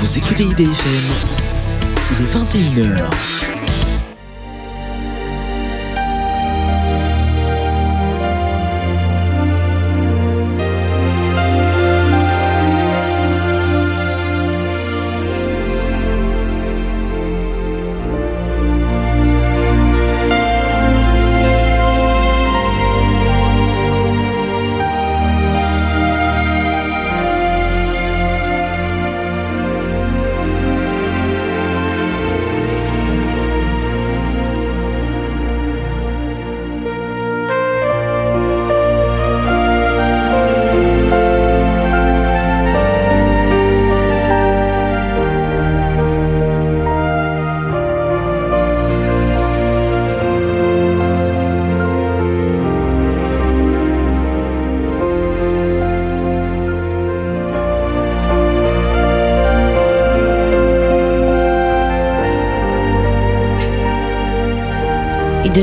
Vous écoutez IDFM, il est 21h.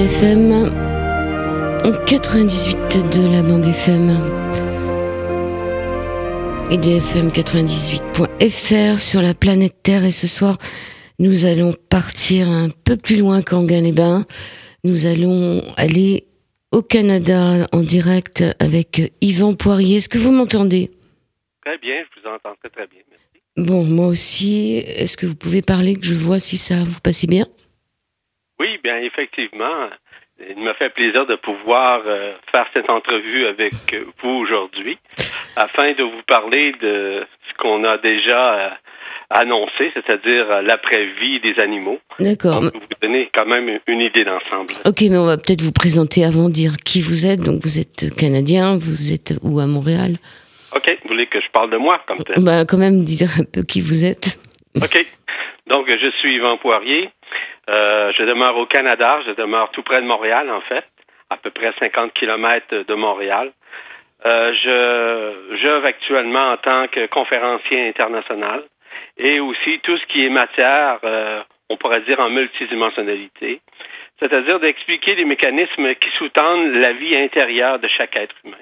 IDFM 98 de la bande FM. IDFM 98.fr sur la planète Terre et ce soir nous allons partir un peu plus loin qu'Anguin-les-Bains. Nous allons aller au Canada en direct avec Yvan Poirier. Est-ce que vous m'entendez? Très bien, je vous entends très très bien. Merci. Bon, moi aussi. Est-ce que vous pouvez parler que je vois si ça vous passe bien? Oui, bien effectivement, il m'a fait plaisir de pouvoir euh, faire cette entrevue avec vous aujourd'hui afin de vous parler de ce qu'on a déjà euh, annoncé, c'est-à-dire euh, l'après-vie des animaux. D'accord. Donc, vous donner quand même une idée d'ensemble. Ok, mais on va peut-être vous présenter avant, dire qui vous êtes. Donc vous êtes canadien, vous êtes où à Montréal? OK, vous voulez que je parle de moi comme tel? Bah quand même dire un peu qui vous êtes. OK. Donc, je suis Yvan Poirier. Euh, je demeure au Canada. Je demeure tout près de Montréal, en fait, à peu près 50 kilomètres de Montréal. Euh, je j'œuvre actuellement en tant que conférencier international et aussi tout ce qui est matière, euh, on pourrait dire en multidimensionnalité, c'est-à-dire d'expliquer les mécanismes qui sous-tendent la vie intérieure de chaque être humain.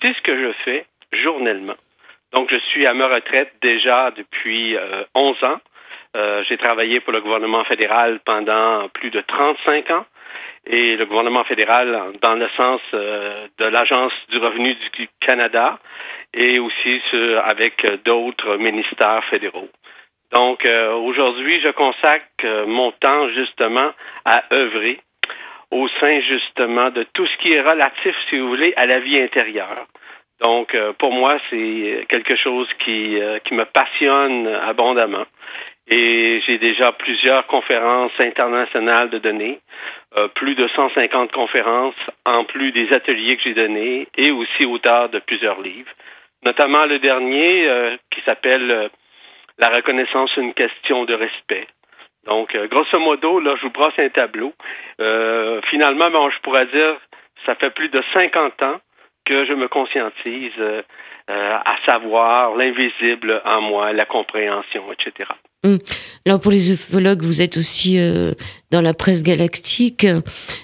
C'est ce que je fais journellement. Donc, je suis à ma retraite déjà depuis euh, 11 ans. Euh, j'ai travaillé pour le gouvernement fédéral pendant plus de 35 ans et le gouvernement fédéral dans le sens euh, de l'Agence du revenu du Canada et aussi avec euh, d'autres ministères fédéraux. Donc aujourd'hui, je consacre mon temps justement à œuvrer au sein justement de tout ce qui est relatif, si vous voulez, à la vie intérieure. Donc, pour moi, c'est quelque chose qui, qui me passionne abondamment. Et j'ai déjà plusieurs conférences internationales de données, euh, plus de 150 conférences, en plus des ateliers que j'ai donnés, et aussi auteur de plusieurs livres, notamment le dernier euh, qui s'appelle euh, La reconnaissance, une question de respect. Donc, euh, grosso modo, là, je vous brosse un tableau. Euh, finalement, bon, je pourrais dire, ça fait plus de 50 ans que je me conscientise euh, à savoir l'invisible en moi, la compréhension, etc. Alors pour les ufologues, vous êtes aussi euh, dans la presse galactique.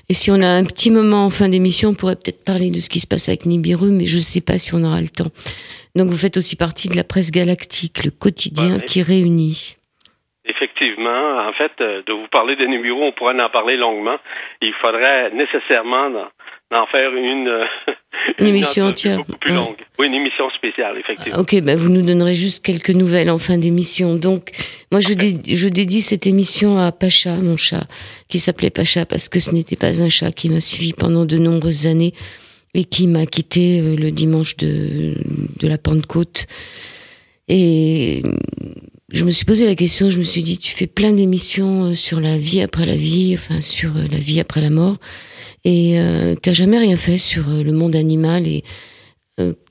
Et si on a un petit moment en fin d'émission, on pourrait peut-être parler de ce qui se passe avec Nibiru, mais je ne sais pas si on aura le temps. Donc vous faites aussi partie de la presse galactique, le quotidien Ouais. qui réunit. Effectivement, en fait, euh, de vous parler de numéros, on pourrait en parler longuement. Il faudrait nécessairement d'en faire une, euh, Une émission entrevue entière. beaucoup plus longue. Oui, une émission spéciale, effectivement. Ok, ben vous nous donnerez juste quelques nouvelles en fin d'émission. Donc, moi, je, dé- je dédie cette émission à Pacha, mon chat, qui s'appelait Pacha parce que ce n'était pas un chat qui m'a suivi pendant de nombreuses années et qui m'a quitté euh, le dimanche de, de la Pentecôte. Et je me suis posé la question, je me suis dit, tu fais plein d'émissions euh, sur la vie après la vie, enfin sur euh, la vie après la mort, et euh, t'as jamais rien fait sur euh, le monde animal et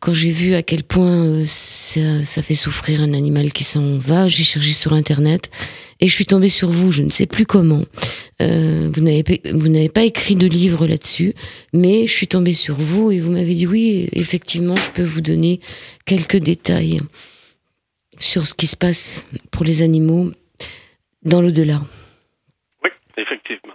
quand j'ai vu à quel point ça, fait souffrir un animal qui s'en va, j'ai cherché sur internet et je suis tombée sur vous. Je ne sais plus comment. Vous n'avez pas écrit de livre là-dessus, mais je suis tombée sur vous et vous m'avez dit oui, effectivement, je peux vous donner quelques détails sur ce qui se passe pour les animaux dans l'au-delà. Oui, effectivement.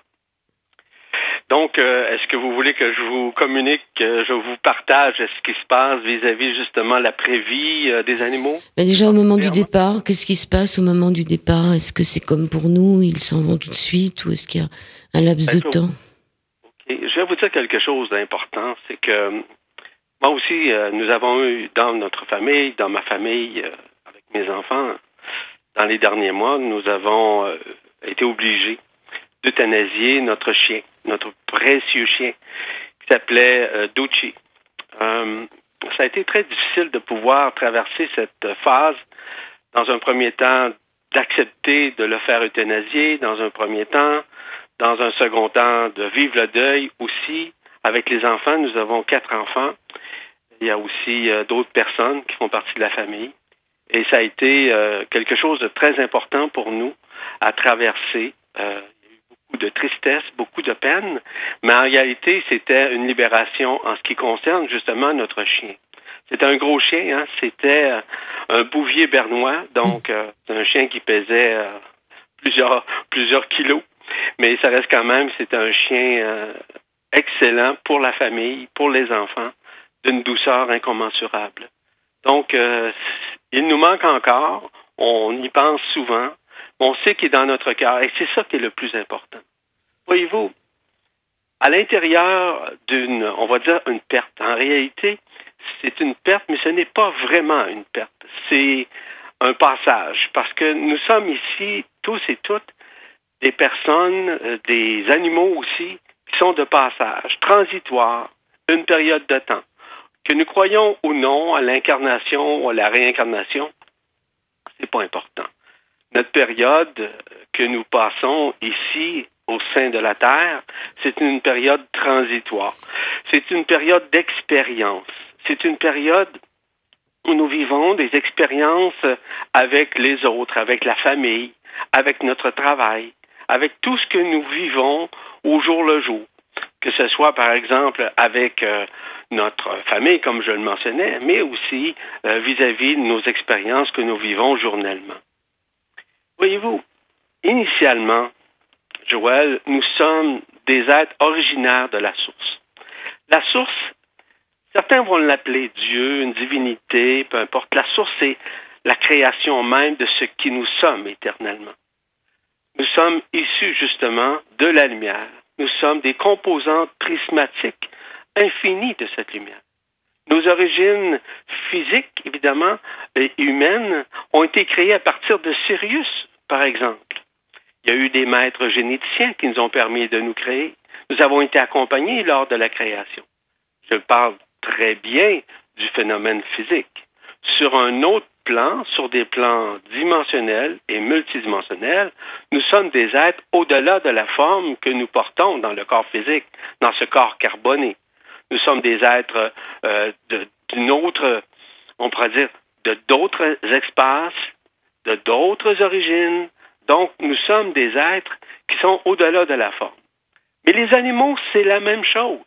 Donc, euh, est-ce que vous voulez que je vous communique, que je vous partage ce qui se passe vis-à-vis justement la prévie euh, des animaux? Mais déjà, au moment du départ, qu'est-ce qui se passe au moment du départ? Est-ce que c'est comme pour nous, ils s'en vont tout de suite ou est-ce qu'il y a un laps de Ben, temps? Je vais vous dire quelque chose d'important, c'est que moi aussi, euh, nous avons eu dans notre famille, dans ma famille, euh, mes enfants, dans les derniers mois, nous avons euh, été obligés d'euthanasier notre chien, notre précieux chien, qui s'appelait euh. Euh, ça a été très difficile de pouvoir traverser cette phase, dans un premier temps, d'accepter de le faire euthanasier, dans un premier temps, dans un second temps, de vivre le deuil aussi. Avec les enfants, nous avons quatre enfants. Il y a aussi euh, d'autres personnes qui font partie de la famille. Et ça a été euh, quelque chose de très important pour nous à traverser. Euh, il y a eu beaucoup de tristesse, beaucoup de peine, mais en réalité, c'était une libération en ce qui concerne justement notre chien. C'était un gros chien, hein? c'était euh, un bouvier bernois, donc euh, c'est un chien qui pesait euh, plusieurs, plusieurs kilos, mais ça reste quand même, c'est un chien euh, excellent pour la famille, pour les enfants, d'une douceur incommensurable. Donc, euh, il nous manque encore, on y pense souvent, on sait qu'il est dans notre cœur, et c'est ça qui est le plus important. Voyez-vous, à l'intérieur d'une, on va dire, une perte, en réalité, c'est une perte, mais ce n'est pas vraiment une perte. C'est un passage, parce que nous sommes ici, tous et toutes, des personnes, euh, des animaux aussi, qui sont de passage, transitoires, une période de temps. Que nous croyons ou non à l'incarnation ou à la réincarnation, c'est pas important. Notre période que nous passons ici au sein de la Terre, c'est une période transitoire. C'est une période d'expérience. C'est une période où nous vivons des expériences avec les autres, avec la famille, avec notre travail, avec tout ce que nous vivons au jour le jour. Que ce soit, par exemple, avec euh, notre famille, comme je le mentionnais, mais aussi euh, vis-à-vis de nos expériences que nous vivons journellement. Voyez-vous, initialement, Joël, nous sommes des êtres originaires de la source. La source, certains vont l'appeler Dieu, une divinité, peu importe. La source, c'est la création même de ce qui nous sommes éternellement. Nous sommes issus justement de la lumière. Nous sommes des composantes prismatiques infinies de cette lumière. Nos origines physiques, évidemment, et humaines, ont été créées à partir de Sirius, par exemple. Il y a eu des maîtres généticiens qui nous ont permis de nous créer. Nous avons été accompagnés lors de la création. Je parle très bien du phénomène physique. Sur un autre sur des plans dimensionnels et multidimensionnels, nous sommes des êtres au-delà de la forme que nous portons dans le corps physique, dans ce corps carboné. Nous sommes des êtres euh, d'une autre, on pourrait dire, de d'autres espaces, de d'autres origines. Donc, nous sommes des êtres qui sont au-delà de la forme. Mais les animaux, c'est la même chose.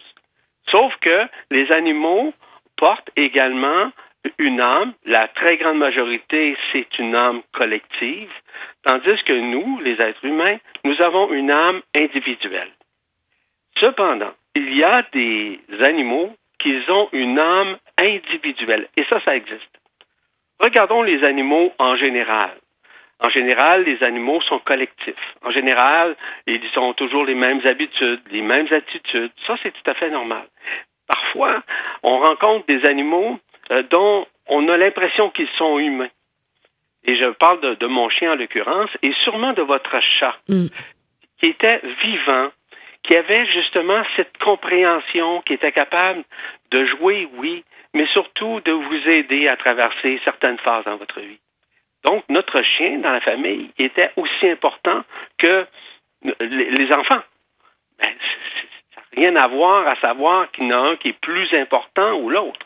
Sauf que les animaux portent également une âme. La très grande majorité, c'est une âme collective, tandis que nous, les êtres humains, nous avons une âme individuelle. Cependant, il y a des animaux qui ont une âme individuelle, et ça, ça existe. Regardons les animaux en général. En général, les animaux sont collectifs. En général, ils ont toujours les mêmes habitudes, les mêmes attitudes. Ça, c'est tout à fait normal. Parfois, on rencontre des animaux dont on a l'impression qu'ils sont humains. Et je parle de, de mon chien en l'occurrence, et sûrement de votre chat, Mm. qui était vivant, qui avait justement cette compréhension, qui était capable de jouer, oui, mais surtout de vous aider à traverser certaines phases dans votre vie. Donc, notre chien dans la famille était aussi important que les enfants. Ben, ça n'a rien à voir à savoir qu'il y en a un qui est plus important ou l'autre.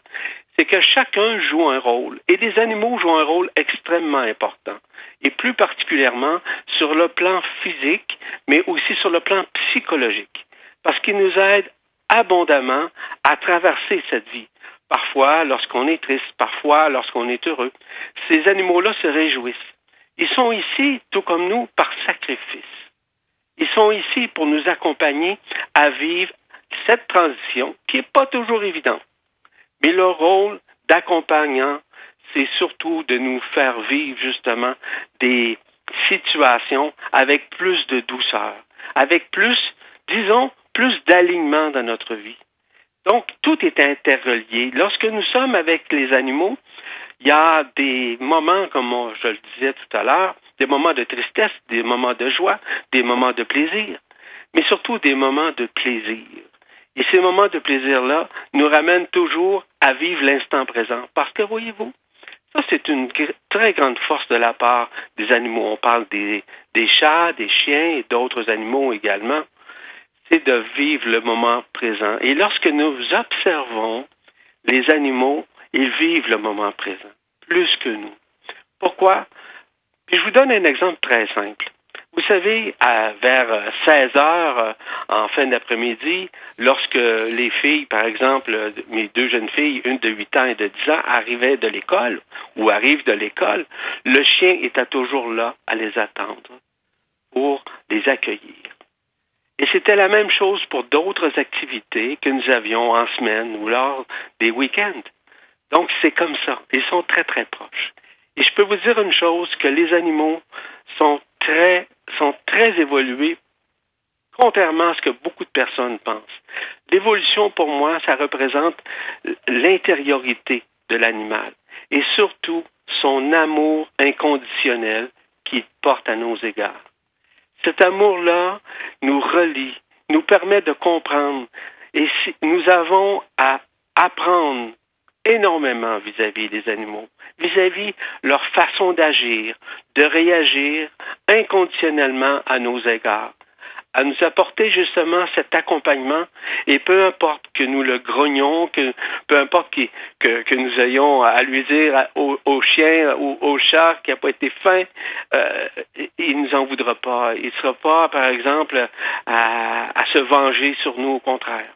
C'est que chacun joue un rôle. Et les animaux jouent un rôle extrêmement important. Et plus particulièrement sur le plan physique, mais aussi sur le plan psychologique. Parce qu'ils nous aident abondamment à traverser cette vie. Parfois lorsqu'on est triste, parfois lorsqu'on est heureux. Ces animaux-là se réjouissent. Ils sont ici, tout comme nous, par sacrifice. Ils sont ici pour nous accompagner à vivre cette transition qui n'est pas toujours évidente. Mais leur rôle d'accompagnant, c'est surtout de nous faire vivre justement des situations avec plus de douceur, avec plus, disons, plus d'alignement dans notre vie. Donc, tout est interrelié. Lorsque nous sommes avec les animaux, il y a des moments, comme je le disais tout à l'heure, des moments de tristesse, des moments de joie, des moments de plaisir, mais surtout des moments de plaisir. Et ces moments de plaisir-là nous ramènent toujours à vivre l'instant présent. Parce que, voyez-vous, ça, c'est une très grande force de la part des animaux. On parle des, chats, des chiens et d'autres animaux également. C'est de vivre le moment présent. Et lorsque nous observons les animaux, ils vivent le moment présent, plus que nous. Pourquoi? Je vous donne un exemple très simple. Vous savez, vers 16 heures euh, en fin d'après-midi, lorsque les filles, par exemple, mes deux jeunes filles, une de 8 ans et de 10 ans, arrivaient de l'école ou arrivent de l'école, le chien était toujours là à les attendre pour les accueillir. Et c'était la même chose pour d'autres activités que nous avions en semaine ou lors des week-ends. Donc, c'est comme ça. Ils sont très, très proches. Et je peux vous dire une chose, que les animaux sont très, sont très évolués, contrairement à ce que beaucoup de personnes pensent. L'évolution, pour moi, ça représente l'intériorité de l'animal et surtout son amour inconditionnel qu'il porte à nos égards. Cet amour-là nous relie, nous permet de comprendre et nous avons à apprendre énormément vis-à-vis des animaux, vis-à-vis leur façon d'agir, de réagir inconditionnellement à nos égards, à nous apporter justement cet accompagnement et peu importe que nous le grognions, que peu importe que, que, nous ayons à lui dire au, chien ou au chat qui n'a pas été fin, euh, il nous en voudra pas. Il ne sera pas, par exemple, à, à se venger sur nous, au contraire.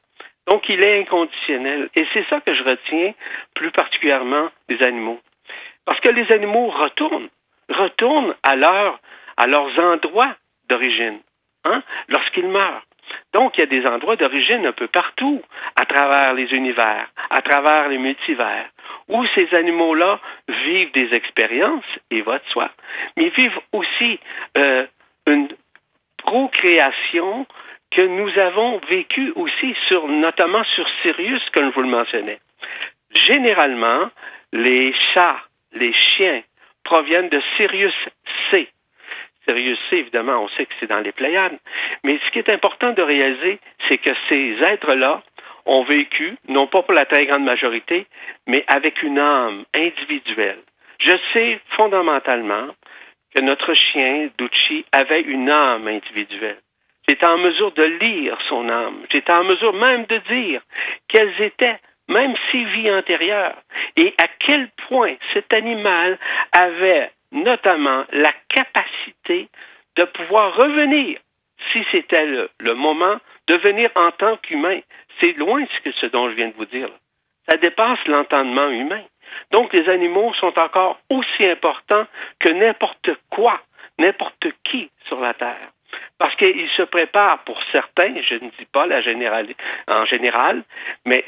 Donc, il est inconditionnel. Et c'est ça que je retiens plus particulièrement des animaux. Parce que les animaux retournent, retournent à, leur, à leurs endroits d'origine, hein, lorsqu'ils meurent. Donc, il y a des endroits d'origine un peu partout, à travers les univers, à travers les multivers, où ces animaux-là vivent des expériences, et va de soi, mais vivent aussi euh, une procréation que nous avons vécu aussi sur, notamment sur Sirius, comme je vous le mentionnais. Généralement, les chats, les chiens proviennent de Sirius C. Sirius C, évidemment, on sait que c'est dans les Pléiades. Mais ce qui est important de réaliser, c'est que ces êtres-là ont vécu, non pas pour la très grande majorité, mais avec une âme individuelle. Je sais fondamentalement que notre chien, Ducci, avait une âme individuelle. J'étais en mesure de lire son âme. J'étais en mesure même de dire quelles étaient même ses vies antérieures et à quel point cet animal avait notamment la capacité de pouvoir revenir, si c'était le, moment, de venir en tant qu'humain. C'est loin de ce dont je viens de vous dire. Ça dépasse l'entendement humain. Donc les animaux sont encore aussi importants que n'importe quoi, n'importe qui sur la Terre. Parce qu'ils se préparent pour certains, je ne dis pas la en général, mais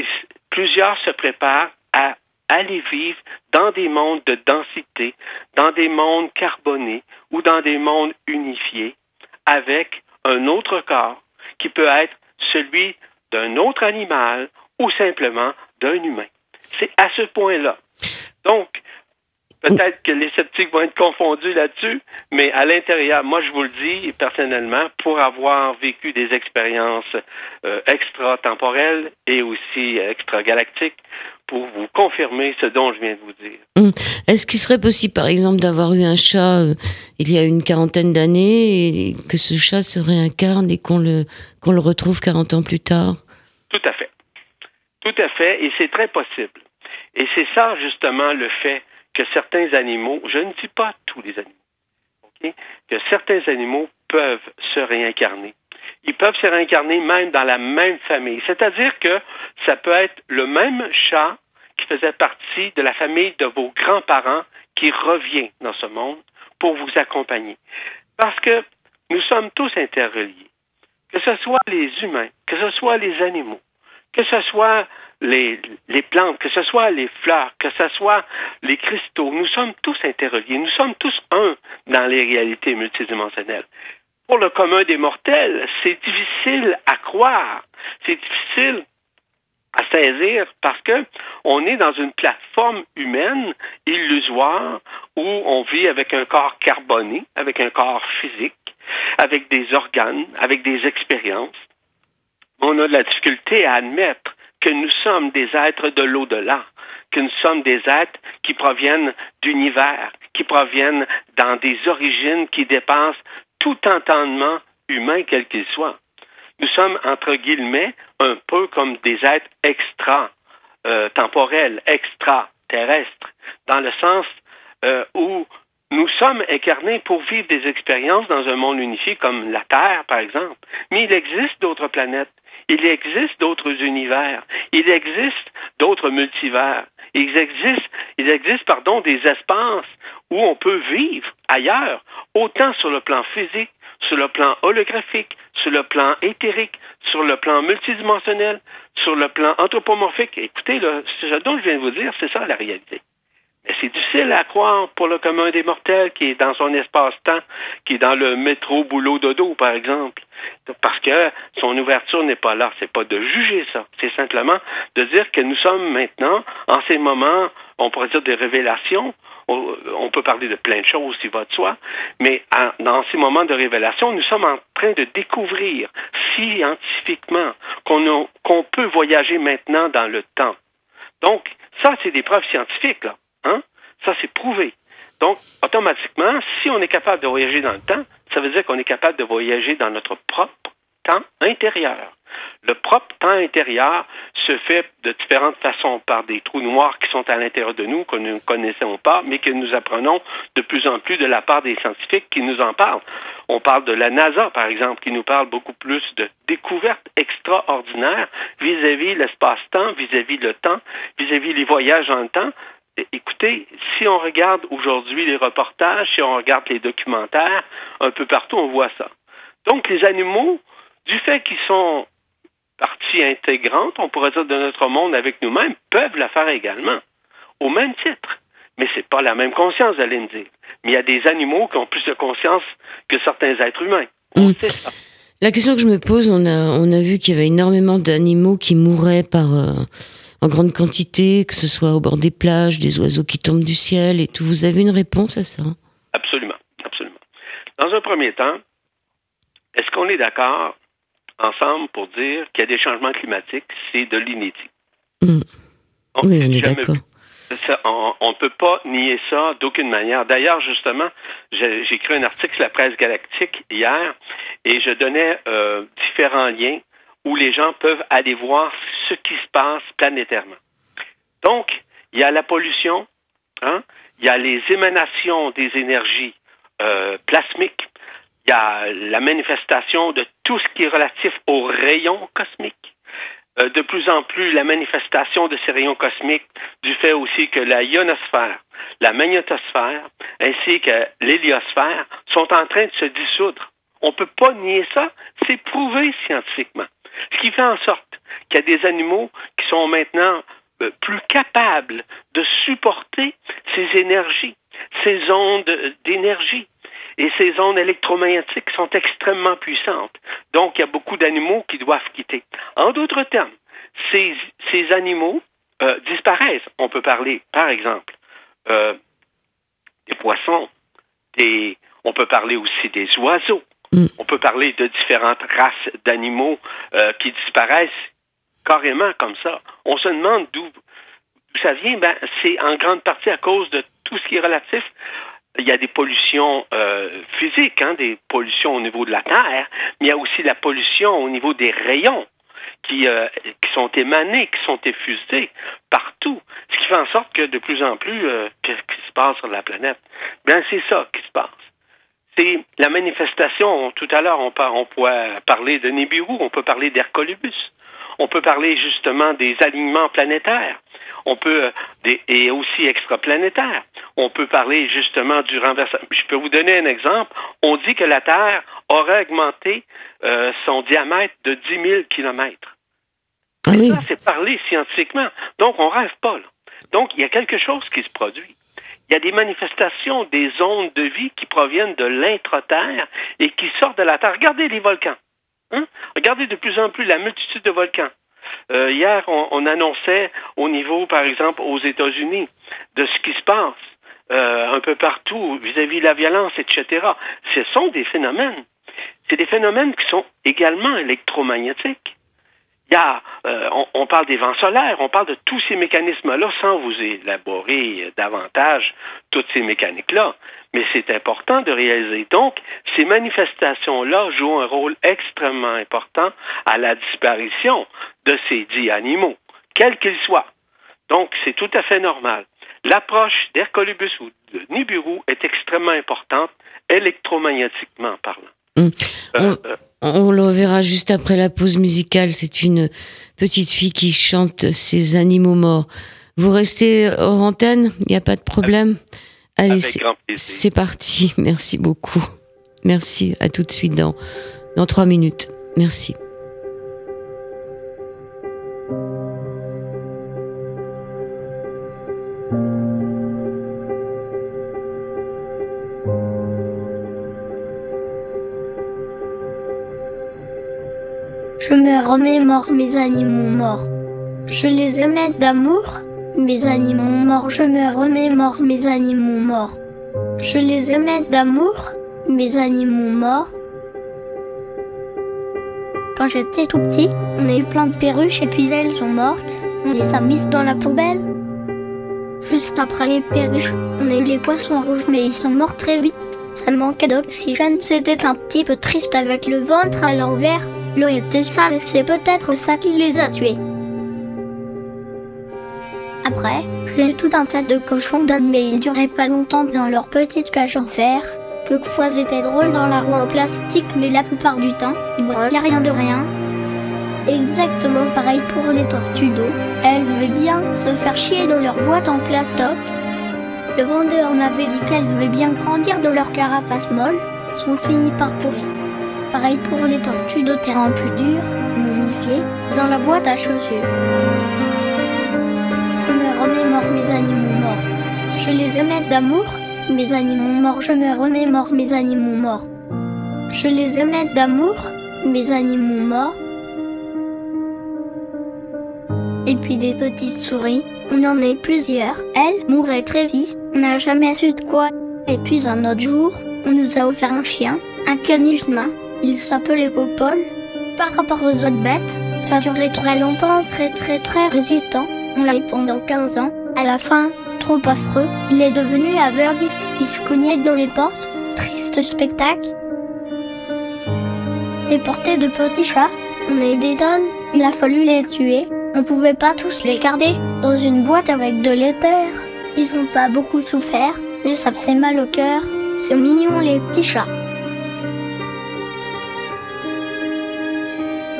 plusieurs se préparent à aller vivre dans des mondes de densité, dans des mondes carbonés ou dans des mondes unifiés avec un autre corps qui peut être celui d'un autre animal ou simplement d'un humain. C'est à ce point-là. Donc, Peut-être que les sceptiques vont être confondus là-dessus, mais à l'intérieur, moi je vous le dis personnellement, pour avoir vécu des expériences euh, extra-temporelles et aussi extra-galactiques, pour vous confirmer ce dont je viens de vous dire. Hum. Est-ce qu'il serait possible, par exemple, d'avoir eu un chat euh, il y a une quarantaine d'années et que ce chat se réincarne et qu'on le, qu'on le retrouve 40 ans plus tard? Tout à fait. Tout à fait, et c'est très possible. Et c'est ça, justement, le fait que certains animaux, je ne dis pas tous les animaux, que certains animaux peuvent se réincarner. Ils peuvent se réincarner même dans la même famille. C'est-à-dire que ça peut être le même chat qui faisait partie de la famille de vos grands-parents qui revient dans ce monde pour vous accompagner. Parce que nous sommes tous interreliés. Que ce soit les humains, que ce soit les animaux, que ce soit les, plantes, que ce soit les fleurs, que ce soit les cristaux, nous sommes tous interreliés. Nous sommes tous un dans les réalités multidimensionnelles. Pour le commun des mortels, c'est difficile à croire. C'est difficile à saisir parce que on est dans une plateforme humaine illusoire où on vit avec un corps carboné, avec un corps physique, avec des organes, avec des expériences. On a de la difficulté à admettre que nous sommes des êtres de l'au-delà, que nous sommes des êtres qui proviennent d'univers, qui proviennent dans des origines qui dépassent tout entendement humain quel qu'il soit nous sommes, entre guillemets, un peu comme des êtres extra-temporels, euh, extra-terrestres, dans le sens euh, où nous sommes incarnés pour vivre des expériences dans un monde unifié comme la Terre, par exemple. Mais il existe d'autres planètes. Il existe d'autres univers. Il existe d'autres multivers. Il existe, il existe, pardon, des espaces où on peut vivre ailleurs, autant sur le plan physique sur le plan holographique, sur le plan éthérique, sur le plan multidimensionnel, sur le plan anthropomorphique. Écoutez, là, ce dont je viens de vous dire, c'est ça la réalité. Mais c'est difficile à croire pour le commun des mortels qui est dans son espace-temps, qui est dans le métro boulot dodo, par exemple. Parce que son ouverture n'est pas là. C'est pas de juger ça. C'est simplement de dire que nous sommes maintenant, en ces moments, on pourrait dire des révélations, on peut parler de plein de choses, s'il va de soi, mais dans ces moments de révélation, nous sommes en train de découvrir scientifiquement qu'on peut voyager maintenant dans le temps. Donc, ça, c'est des preuves scientifiques, là. Ça, c'est prouvé. Donc, automatiquement, si on est capable de voyager dans le temps, ça veut dire qu'on est capable de voyager dans notre propre temps intérieur. Le propre temps intérieur se fait de différentes façons par des trous noirs qui sont à l'intérieur de nous, que nous ne connaissons pas, mais que nous apprenons de plus en plus de la part des scientifiques qui nous en parlent. On parle de la NASA, par exemple, qui nous parle beaucoup plus de découvertes extraordinaires vis-à-vis l'espace-temps, vis-à-vis le temps, vis-à-vis les voyages en temps. Écoutez, si on regarde aujourd'hui les reportages, si on regarde les documentaires, un peu partout, on voit ça. Donc, les animaux, du fait qu'ils sont partie intégrante, on pourrait dire, de notre monde avec nous-mêmes, peuvent la faire également, au même titre. Mais ce n'est pas la même conscience, allez me dire. Mais il y a des animaux qui ont plus de conscience que certains êtres humains. Mm. La question que je me pose, on a, on a vu qu'il y avait énormément d'animaux qui mouraient par, euh, en grande quantité, que ce soit au bord des plages, des oiseaux qui tombent du ciel et tout. Vous avez une réponse à ça? Absolument, absolument. Dans un premier temps, est-ce qu'on est d'accord ensemble pour dire qu'il y a des changements climatiques, c'est de l'inédit. Mm. oui, on est d'accord. on ne peut pas nier ça d'aucune manière. D'ailleurs, justement, j'ai écrit un article sur la presse galactique hier et je donnais euh, différents liens où les gens peuvent aller voir ce qui se passe planétairement. Donc, il y a la pollution, hein, il y a les émanations des énergies euh, plasmiques, il y a la manifestation de tout ce qui est relatif aux rayons cosmiques. Euh, de plus en plus, la manifestation de ces rayons cosmiques du fait aussi que la ionosphère, la magnétosphère, ainsi que l'héliosphère sont en train de se dissoudre. On ne peut pas nier ça, c'est prouvé scientifiquement. Ce qui fait en sorte qu'il y a des animaux qui sont maintenant euh, plus capables de supporter ces énergies, ces ondes d'énergie. Et ces ondes électromagnétiques sont extrêmement puissantes. Donc, il y a beaucoup d'animaux qui doivent quitter. En d'autres termes, ces, ces animaux euh, disparaissent. On peut parler, par exemple, euh, des poissons, on peut parler aussi des oiseaux. Mm. On peut parler de différentes races d'animaux euh, qui disparaissent carrément comme ça. On se demande d'où ça vient. Ben, c'est en grande partie à cause de tout ce qui est relatif il y a des pollutions euh, physiques, hein, des pollutions au niveau de la Terre, mais il y a aussi la pollution au niveau des rayons qui, euh, sont émanés, qui sont effusés partout. Ce qui fait en sorte que de plus en plus, qu'est-ce qui se passe sur la planète? Bien, c'est ça qui se passe. C'est la manifestation. Tout à l'heure, on, on pourrait parler de Nibiru, on peut parler d'Hercolubus, on peut parler justement des alignements planétaires on peut euh, et aussi extraplanétaire. On peut parler justement du renversement. Je peux vous donner un exemple. On dit que la Terre aurait augmenté euh, son diamètre de 10 000 kilomètres. Ça, c'est parlé scientifiquement. Donc, on rêve pas, là. Donc, il y a quelque chose qui se produit. Il y a des manifestations des ondes de vie qui proviennent de l'intra-terre et qui sortent de la Terre. Regardez les volcans. Hein? Regardez de plus en plus la multitude de volcans. Euh, hier, on, on annonçait au niveau, par exemple, aux États-Unis, de ce qui se passe euh, un peu partout vis-à-vis de la violence, etc. Ce sont des phénomènes. C'est des phénomènes qui sont également électromagnétiques. Il y a, euh, on, on parle des vents solaires, on parle de tous ces mécanismes-là sans vous élaborer davantage toutes ces mécaniques-là. Mais c'est important de réaliser. Donc, ces manifestations-là jouent un rôle extrêmement important à la disparition de ces dix animaux, quels qu'ils soient. Donc, c'est tout à fait normal. L'approche d'Hercolubus ou de Nibiru est extrêmement importante, électromagnétiquement parlant. Euh, On- euh, On le verra juste après la pause musicale. C'est une petite fille qui chante ses animaux morts. Vous restez hors antenne? Il n'y a pas de problème? Allez, c'est parti. Merci beaucoup. Merci. À tout de suite dans, dans trois minutes. Merci. Remémore mes animaux morts. Je les aimais d'amour, mes animaux morts. Je me remémore mes animaux morts. Je les aimais d'amour, mes animaux morts. Quand j'étais tout petit, on a eu plein de perruches et puis elles sont mortes. On les a mises dans la poubelle. Juste après les perruches, on a eu les poissons rouges mais ils sont morts très vite. Ça manquait d'oxygène, c'était un petit peu triste avec le ventre à l'envers. L'eau était sale et c'est peut-être ça qui les a tués. Après, j'ai tout un tas de cochons d'âne mais ils duraient pas longtemps dans leur petite cage en fer. Quelquefois c'était drôle dans la roue en plastique mais la plupart du temps, il n'y a rien de rien. Exactement pareil pour les tortues d'eau. Elles devaient bien se faire chier dans leur boîte en plastoc. Le vendeur m'avait dit qu'elles devaient bien grandir dans leur carapace molle. Sont finies par pourrir. Pareil pour les tortues de terrain plus dur, momifiées, dans la boîte à chaussures. Je me remémore mes animaux morts. Je les aimais d'amour, mes animaux morts. Je me remémore mes animaux morts. Je les aimais d'amour, mes animaux morts. Et puis des petites souris, on en est plusieurs. Elles mouraient très vite, on n'a jamais su de quoi. Et puis un autre jour, on nous a offert un chien, un caniche nain. Il s'appelait Popol. Par rapport aux autres bêtes, ça a duré très longtemps, très très très résistant. On l'a eu pendant 15 ans. À la fin, trop affreux, il est devenu aveugle. Il se cognait dans les portes. Triste spectacle. Déportés de petits chats, on est des. Il a fallu les tuer. On pouvait pas tous les garder dans une boîte avec de l'éther. Ils ont pas beaucoup souffert, mais ça faisait mal au cœur. C'est mignon les petits chats.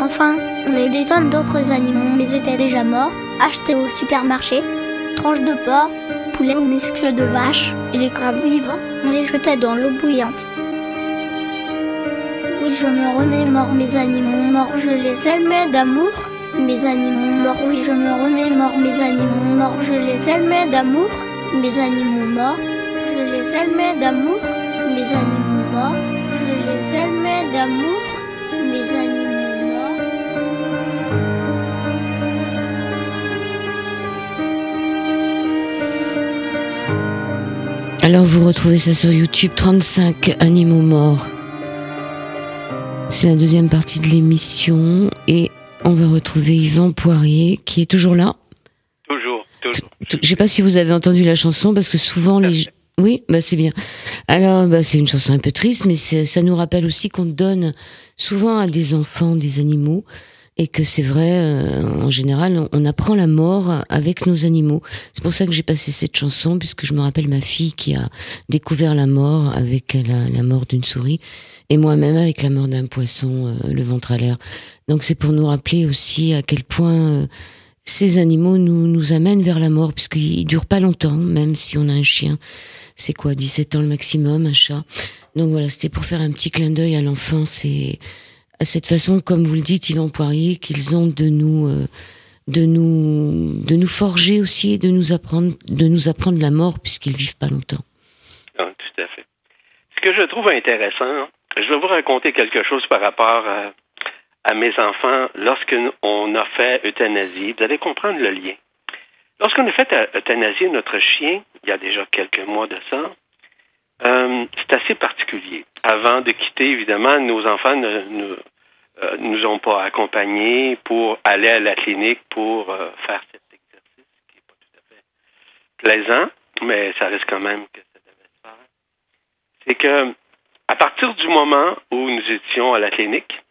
Enfin, on a des tonnes d'autres animaux, mais ils étaient déjà morts, achetés au supermarché. Tranches de porc, poulet ou muscles de vache, et les crabes vivants, on les jetait dans l'eau bouillante. Oui, je me remémore mes animaux morts, je les aimais d'amour. Mes animaux morts, oui, je me remémore mes animaux morts, je les aimais d'amour. Mes animaux morts, je les aimais d'amour. Mes animaux morts, je les aimais d'amour. Mes animaux Alors vous retrouvez ça sur YouTube, 35 animaux morts. C'est la deuxième partie de l'émission et on va retrouver Yvan Poirier qui est toujours là. Toujours, toujours. Je sais pas si vous avez entendu la chanson parce que souvent les oui, bah c'est bien. Alors bah c'est une chanson un peu triste mais ça nous rappelle aussi qu'on donne souvent à des enfants des animaux et que c'est vrai euh, en général on, apprend la mort avec nos animaux. C'est pour ça que j'ai passé cette chanson puisque je me rappelle ma fille qui a découvert la mort avec la, mort d'une souris et moi-même avec la mort d'un poisson euh, le ventre à l'air. Donc c'est pour nous rappeler aussi à quel point euh, ces animaux nous, nous amènent vers la mort, puisqu'ils durent pas longtemps, même si on a un chien. C'est quoi, 17 ans le maximum, un chat Donc voilà, c'était pour faire un petit clin d'œil à l'enfance et cette façon, comme vous le dites, Yvan Poirier, qu'ils ont de nous, euh, de nous, de nous forger aussi et de nous apprendre, de nous apprendre la mort puisqu'ils vivent pas longtemps. Ah, tout à fait. Ce que je trouve intéressant, je vais vous raconter quelque chose par rapport à, mes enfants lorsqu'on a fait euthanasie. Vous allez comprendre le lien. Lorsqu'on a fait euthanasier notre chien, il y a déjà quelques mois de ça, euh, c'est assez particulier. Avant de quitter, évidemment, nos enfants ne, euh, nous ont pas accompagnés pour aller à la clinique pour euh, faire cet exercice qui n'est pas tout à fait plaisant, mais ça reste quand même que ça devait se faire. C'est que à partir du moment où nous étions à la clinique,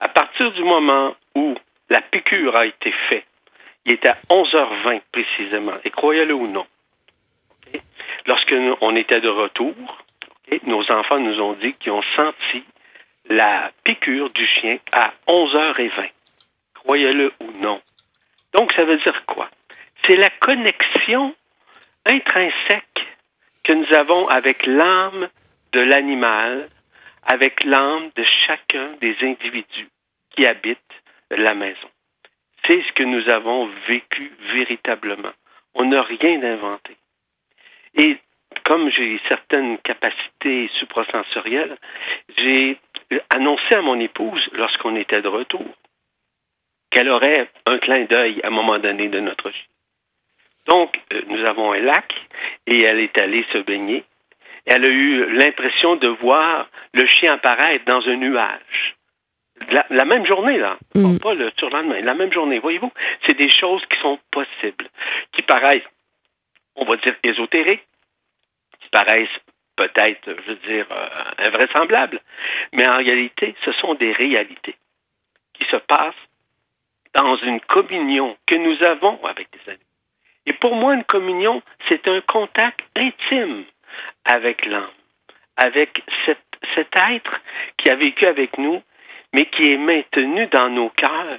à partir du moment où la piqûre a été faite, il était à 11h20 précisément, et croyez-le ou non, lorsque nous, on était de retour, nos enfants nous ont dit qu'ils ont senti la piqûre du chien à 11h20. Croyez-le ou non. Donc, ça veut dire quoi? C'est la connexion intrinsèque que nous avons avec l'âme de l'animal, avec l'âme de chacun des individus qui habitent la maison. C'est ce que nous avons vécu véritablement. On n'a rien inventé. Et comme j'ai certaines capacités suprasensorielles, j'ai annoncé à mon épouse, lorsqu'on était de retour, qu'elle aurait un clin d'œil à un moment donné de notre vie. Donc, euh, nous avons un lac et elle est allée se baigner. Elle a eu l'impression de voir le chien apparaître dans un nuage. La, même journée, là. Mm. Pas le surlendemain, la même journée. Voyez-vous, c'est des choses qui sont possibles, qui paraissent, on va dire, ésotériques, qui paraissent peut-être, je veux dire, euh, invraisemblables, mais en réalité, ce sont des réalités qui se passent dans une communion que nous avons avec des animaux. Et pour moi, une communion, c'est un contact intime avec l'âme, avec cet être qui a vécu avec nous, mais qui est maintenu dans nos cœurs,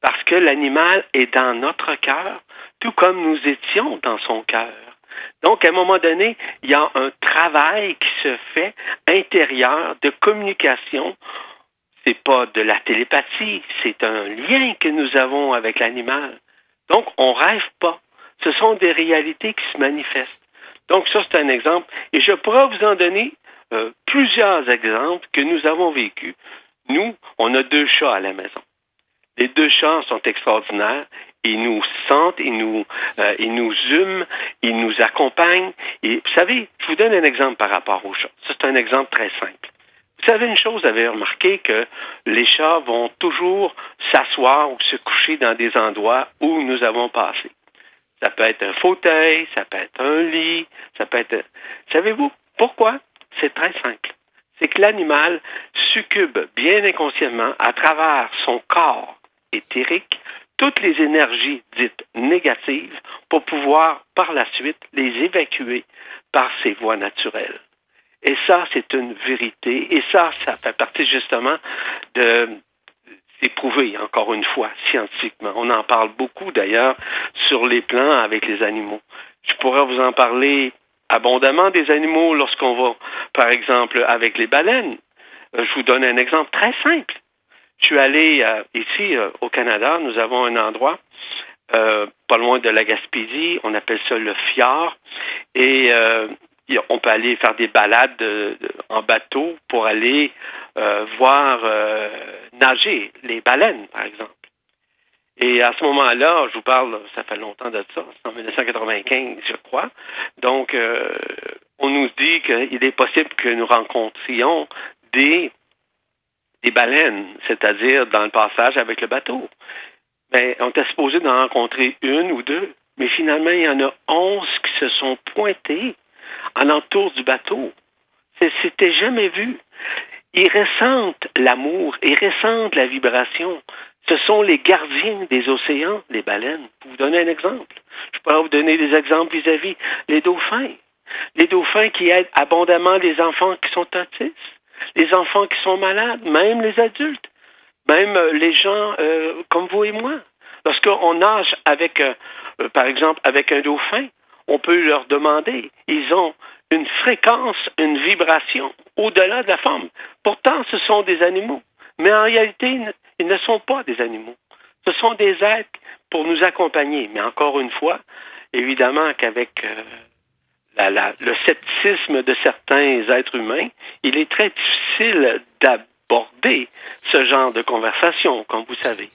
parce que l'animal est dans notre cœur, tout comme nous étions dans son cœur. Donc, à un moment donné, il y a un travail qui se fait intérieur de communication. C'est pas de la télépathie, c'est un lien que nous avons avec l'animal. Donc, on rêve pas. Ce sont des réalités qui se manifestent. Donc, ça, c'est un exemple. Et je pourrais vous en donner euh, plusieurs exemples que nous avons vécus. Nous, on a deux chats à la maison. Les deux chats sont extraordinaires ils nous sentent, ils nous, euh, ils nous hument, ils nous accompagnent. Et vous savez, je vous donne un exemple par rapport aux chats. C'est un exemple très simple. Vous savez une chose, vous avez remarqué que les chats vont toujours s'asseoir ou se coucher dans des endroits où nous avons passé. Ça peut être un fauteuil, ça peut être un lit, ça peut être... Savez-vous pourquoi? C'est très simple. C'est que l'animal succube bien inconsciemment à travers son corps éthérique toutes les énergies dites négatives pour pouvoir par la suite les évacuer par ses voies naturelles. Et ça, c'est une vérité. Et ça, ça fait partie justement de c'est prouvé, encore une fois, scientifiquement. On en parle beaucoup d'ailleurs sur les plans avec les animaux. Je pourrais vous en parler abondamment des animaux lorsqu'on va, par exemple, avec les baleines. Euh, je vous donne un exemple très simple. Je suis allé euh, ici euh, au Canada, nous avons un endroit euh, pas loin de la Gaspésie, on appelle ça le fjord, et on peut aller faire des balades en bateau pour aller voir nager les baleines, par exemple. Et à ce moment-là, je vous parle, ça fait longtemps de ça, c'est en 1995, je crois. Donc, on nous dit qu'il est possible que nous rencontrions des des baleines, c'est-à-dire dans le passage avec le bateau. Mais on était supposé d'en rencontrer une ou deux, mais finalement, il y en a onze qui se sont pointés en entour du bateau. C'était jamais vu. Ils ressentent l'amour, ils ressentent la vibration. Ce sont les gardiens des océans, les baleines. Pour vous donner un exemple, je pourrais vous donner des exemples vis-à-vis les dauphins. Les dauphins qui aident abondamment les enfants qui sont autistes les enfants qui sont malades, même les adultes, même euh, les gens euh, comme vous et moi. Lorsqu'on nage avec, euh, par exemple, avec un dauphin, on peut leur demander, ils ont une fréquence, une vibration au-delà de la forme. Pourtant, ce sont des animaux, mais en réalité, ils ne sont pas des animaux. Ce sont des êtres pour nous accompagner. Mais encore une fois, évidemment qu'avec le scepticisme de certains êtres humains, il est très difficile d'aborder ce genre de conversation, comme vous savez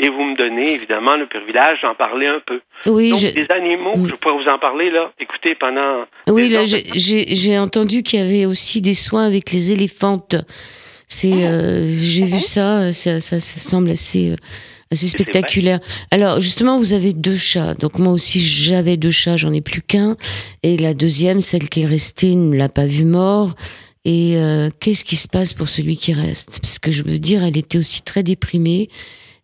et vous me donnez évidemment le privilège d'en parler un peu. Oui, Donc, des animaux, mm. je pourrais vous en parler là. Écoutez, pendant. Oui, là, j'ai entendu qu'il y avait aussi des soins avec les éléphantes. C'est, oh. euh, j'ai vu ça, ça, ça, semble assez. Euh, assez spectaculaire. Alors justement, vous avez deux chats. Donc moi aussi, j'avais deux chats, j'en ai plus qu'un. Et la deuxième, celle qui est restée, ne l'a pas vu mort. Et euh, qu'est-ce qui se passe pour celui qui reste? Parce que je veux dire, elle était aussi très déprimée.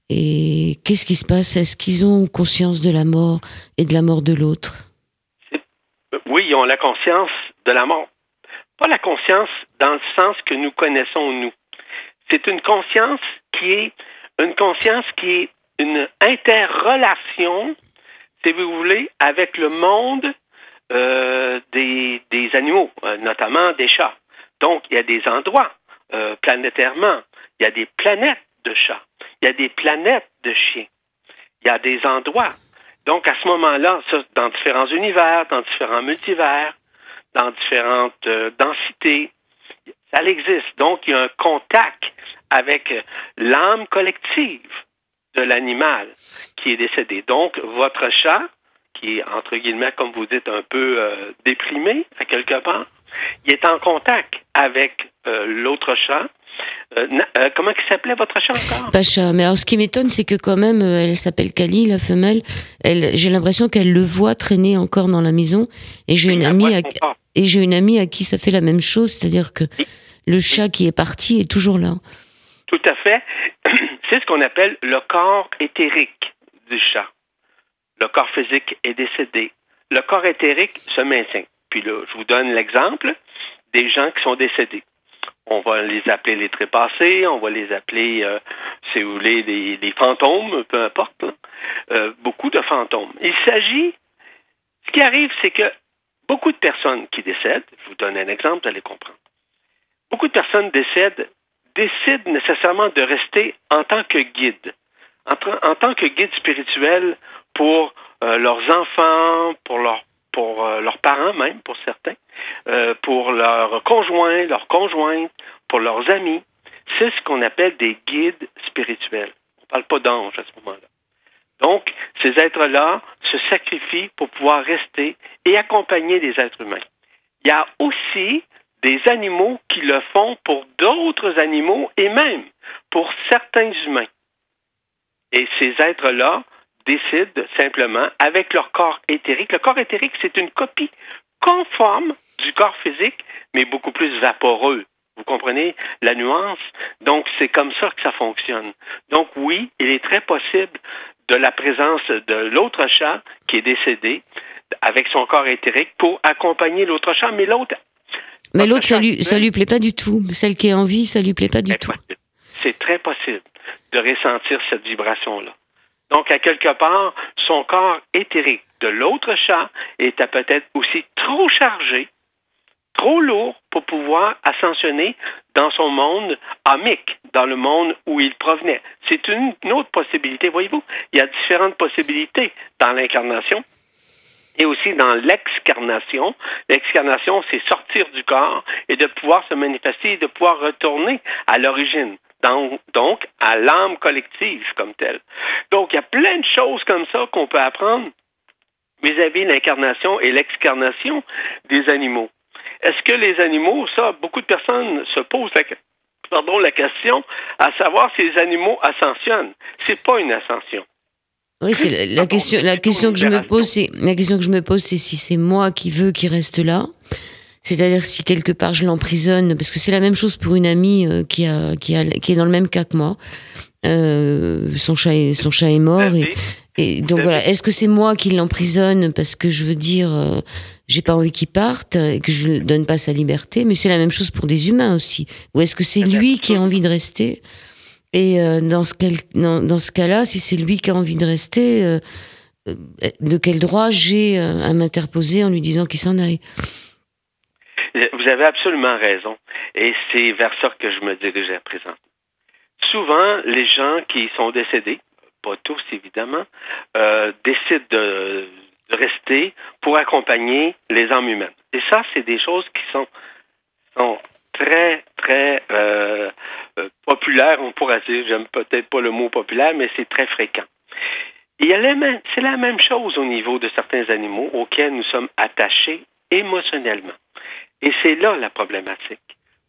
Et qu'est-ce qui se passe? Est-ce qu'ils ont conscience de la mort et de la mort de l'autre? Oui, ils ont la conscience de la mort. Pas la conscience dans le sens que nous connaissons nous. C'est une conscience qui est une conscience qui est une interrelation, si vous voulez, avec le monde euh, des, des, animaux, euh, notamment des chats. Donc, il y a des endroits euh, planétairement, il y a des planètes de chats. Il y a des planètes de chiens. Il y a des endroits. Donc, à ce moment-là, dans différents univers, dans différents multivers, dans différentes euh, densités, ça existe. Donc, il y a un contact avec l'âme collective de l'animal qui est décédé. Donc, votre chat, qui est, entre guillemets, comme vous dites, un peu euh, déprimé, à quelque part, il est en contact avec euh, l'autre chat euh, euh, comment il s'appelait votre chat encore? Pacha. Mais alors, ce qui m'étonne, c'est que quand même, elle s'appelle Kali, la femelle. Elle, j'ai l'impression qu'elle le voit traîner encore dans la maison. Et j'ai une amie à, et j'ai une amie à qui ça fait la même chose, c'est-à-dire que le chat qui est parti est toujours là. Tout à fait. C'est ce qu'on appelle le corps éthérique du chat. Le corps physique est décédé. Le corps éthérique se maintient. Puis là, je vous donne l'exemple des gens qui sont décédés on va les appeler les trépassés, on va les appeler, euh, si vous voulez, les, fantômes, peu importe, euh, beaucoup de fantômes. Il s'agit, ce qui arrive, c'est que beaucoup de personnes qui décèdent, je vous donne un exemple, vous allez comprendre, beaucoup de personnes décèdent, décident nécessairement de rester en tant que guide, en, tant que guide spirituel pour euh, leurs enfants, pour leurs pour euh, leurs parents même, pour certains, euh, pour leurs conjoints, leurs conjointes, pour leurs amis. C'est ce qu'on appelle des guides spirituels. On ne parle pas d'anges à ce moment-là. Donc, ces êtres-là se sacrifient pour pouvoir rester et accompagner les êtres humains. Il y a aussi des animaux qui le font pour d'autres animaux et même pour certains humains. Et ces êtres-là décident simplement avec leur corps éthérique. Le corps éthérique, c'est une copie conforme du corps physique, mais beaucoup plus vaporeux. Vous comprenez la nuance? Donc, c'est comme ça que ça fonctionne. Donc, oui, il est très possible de la présence de l'autre chat qui est décédé avec son corps éthérique pour accompagner l'autre chat, mais l'autre. Mais l'autre, ça lui, ça lui plaît pas du tout. Celle qui est en vie, ça lui plaît pas du tout. C'est très possible de ressentir cette vibration-là. Donc, à quelque part, son corps éthérique de l'autre chat était peut-être aussi trop chargé, trop lourd pour pouvoir ascensionner dans son monde amique, dans le monde où il provenait. C'est une, autre possibilité, voyez-vous. Il y a différentes possibilités dans l'incarnation et aussi dans l'excarnation. L'excarnation, c'est sortir du corps et de pouvoir se manifester et de pouvoir retourner à l'origine donc, à l'âme collective comme telle. Donc, il y a plein de choses comme ça qu'on peut apprendre vis-à-vis de l'incarnation et l'excarnation des animaux. Est-ce que les animaux, ça, beaucoup de personnes se posent la, pardon, la question à savoir si les animaux ascensionnent. C'est pas une ascension. Oui, c'est la, question. La question que je me pose, c'est la question que je me pose, c'est si c'est moi qui veux qu'il reste là, c'est-à-dire si quelque part je l'emprisonne, parce que c'est la même chose pour une amie euh, qui, a, qui, a, qui est dans le même cas que moi. Euh, son, chat est, son chat est mort. Et, et donc voilà, est-ce que c'est moi qui l'emprisonne parce que je veux dire, euh, j'ai pas envie qu'il parte et que je ne donne pas sa liberté? Mais c'est la même chose pour des humains aussi. Ou est-ce que c'est lui qui a envie de rester? Et dans ce, dans, ce cas-là, si c'est lui qui a envie de rester, de quel droit j'ai à m'interposer en lui disant qu'il s'en aille? Vous avez absolument raison. Et c'est vers ça que je me dirige à présent. Souvent, les gens qui sont décédés, pas tous évidemment, euh, décident de, rester pour accompagner les âmes humaines. Et ça, c'est des choses qui sont très, très euh, euh, populaires, on pourrait dire. J'aime peut-être pas le mot populaire, mais c'est très fréquent. C'est la même chose au niveau de certains animaux auxquels nous sommes attachés émotionnellement. Et c'est là la problématique.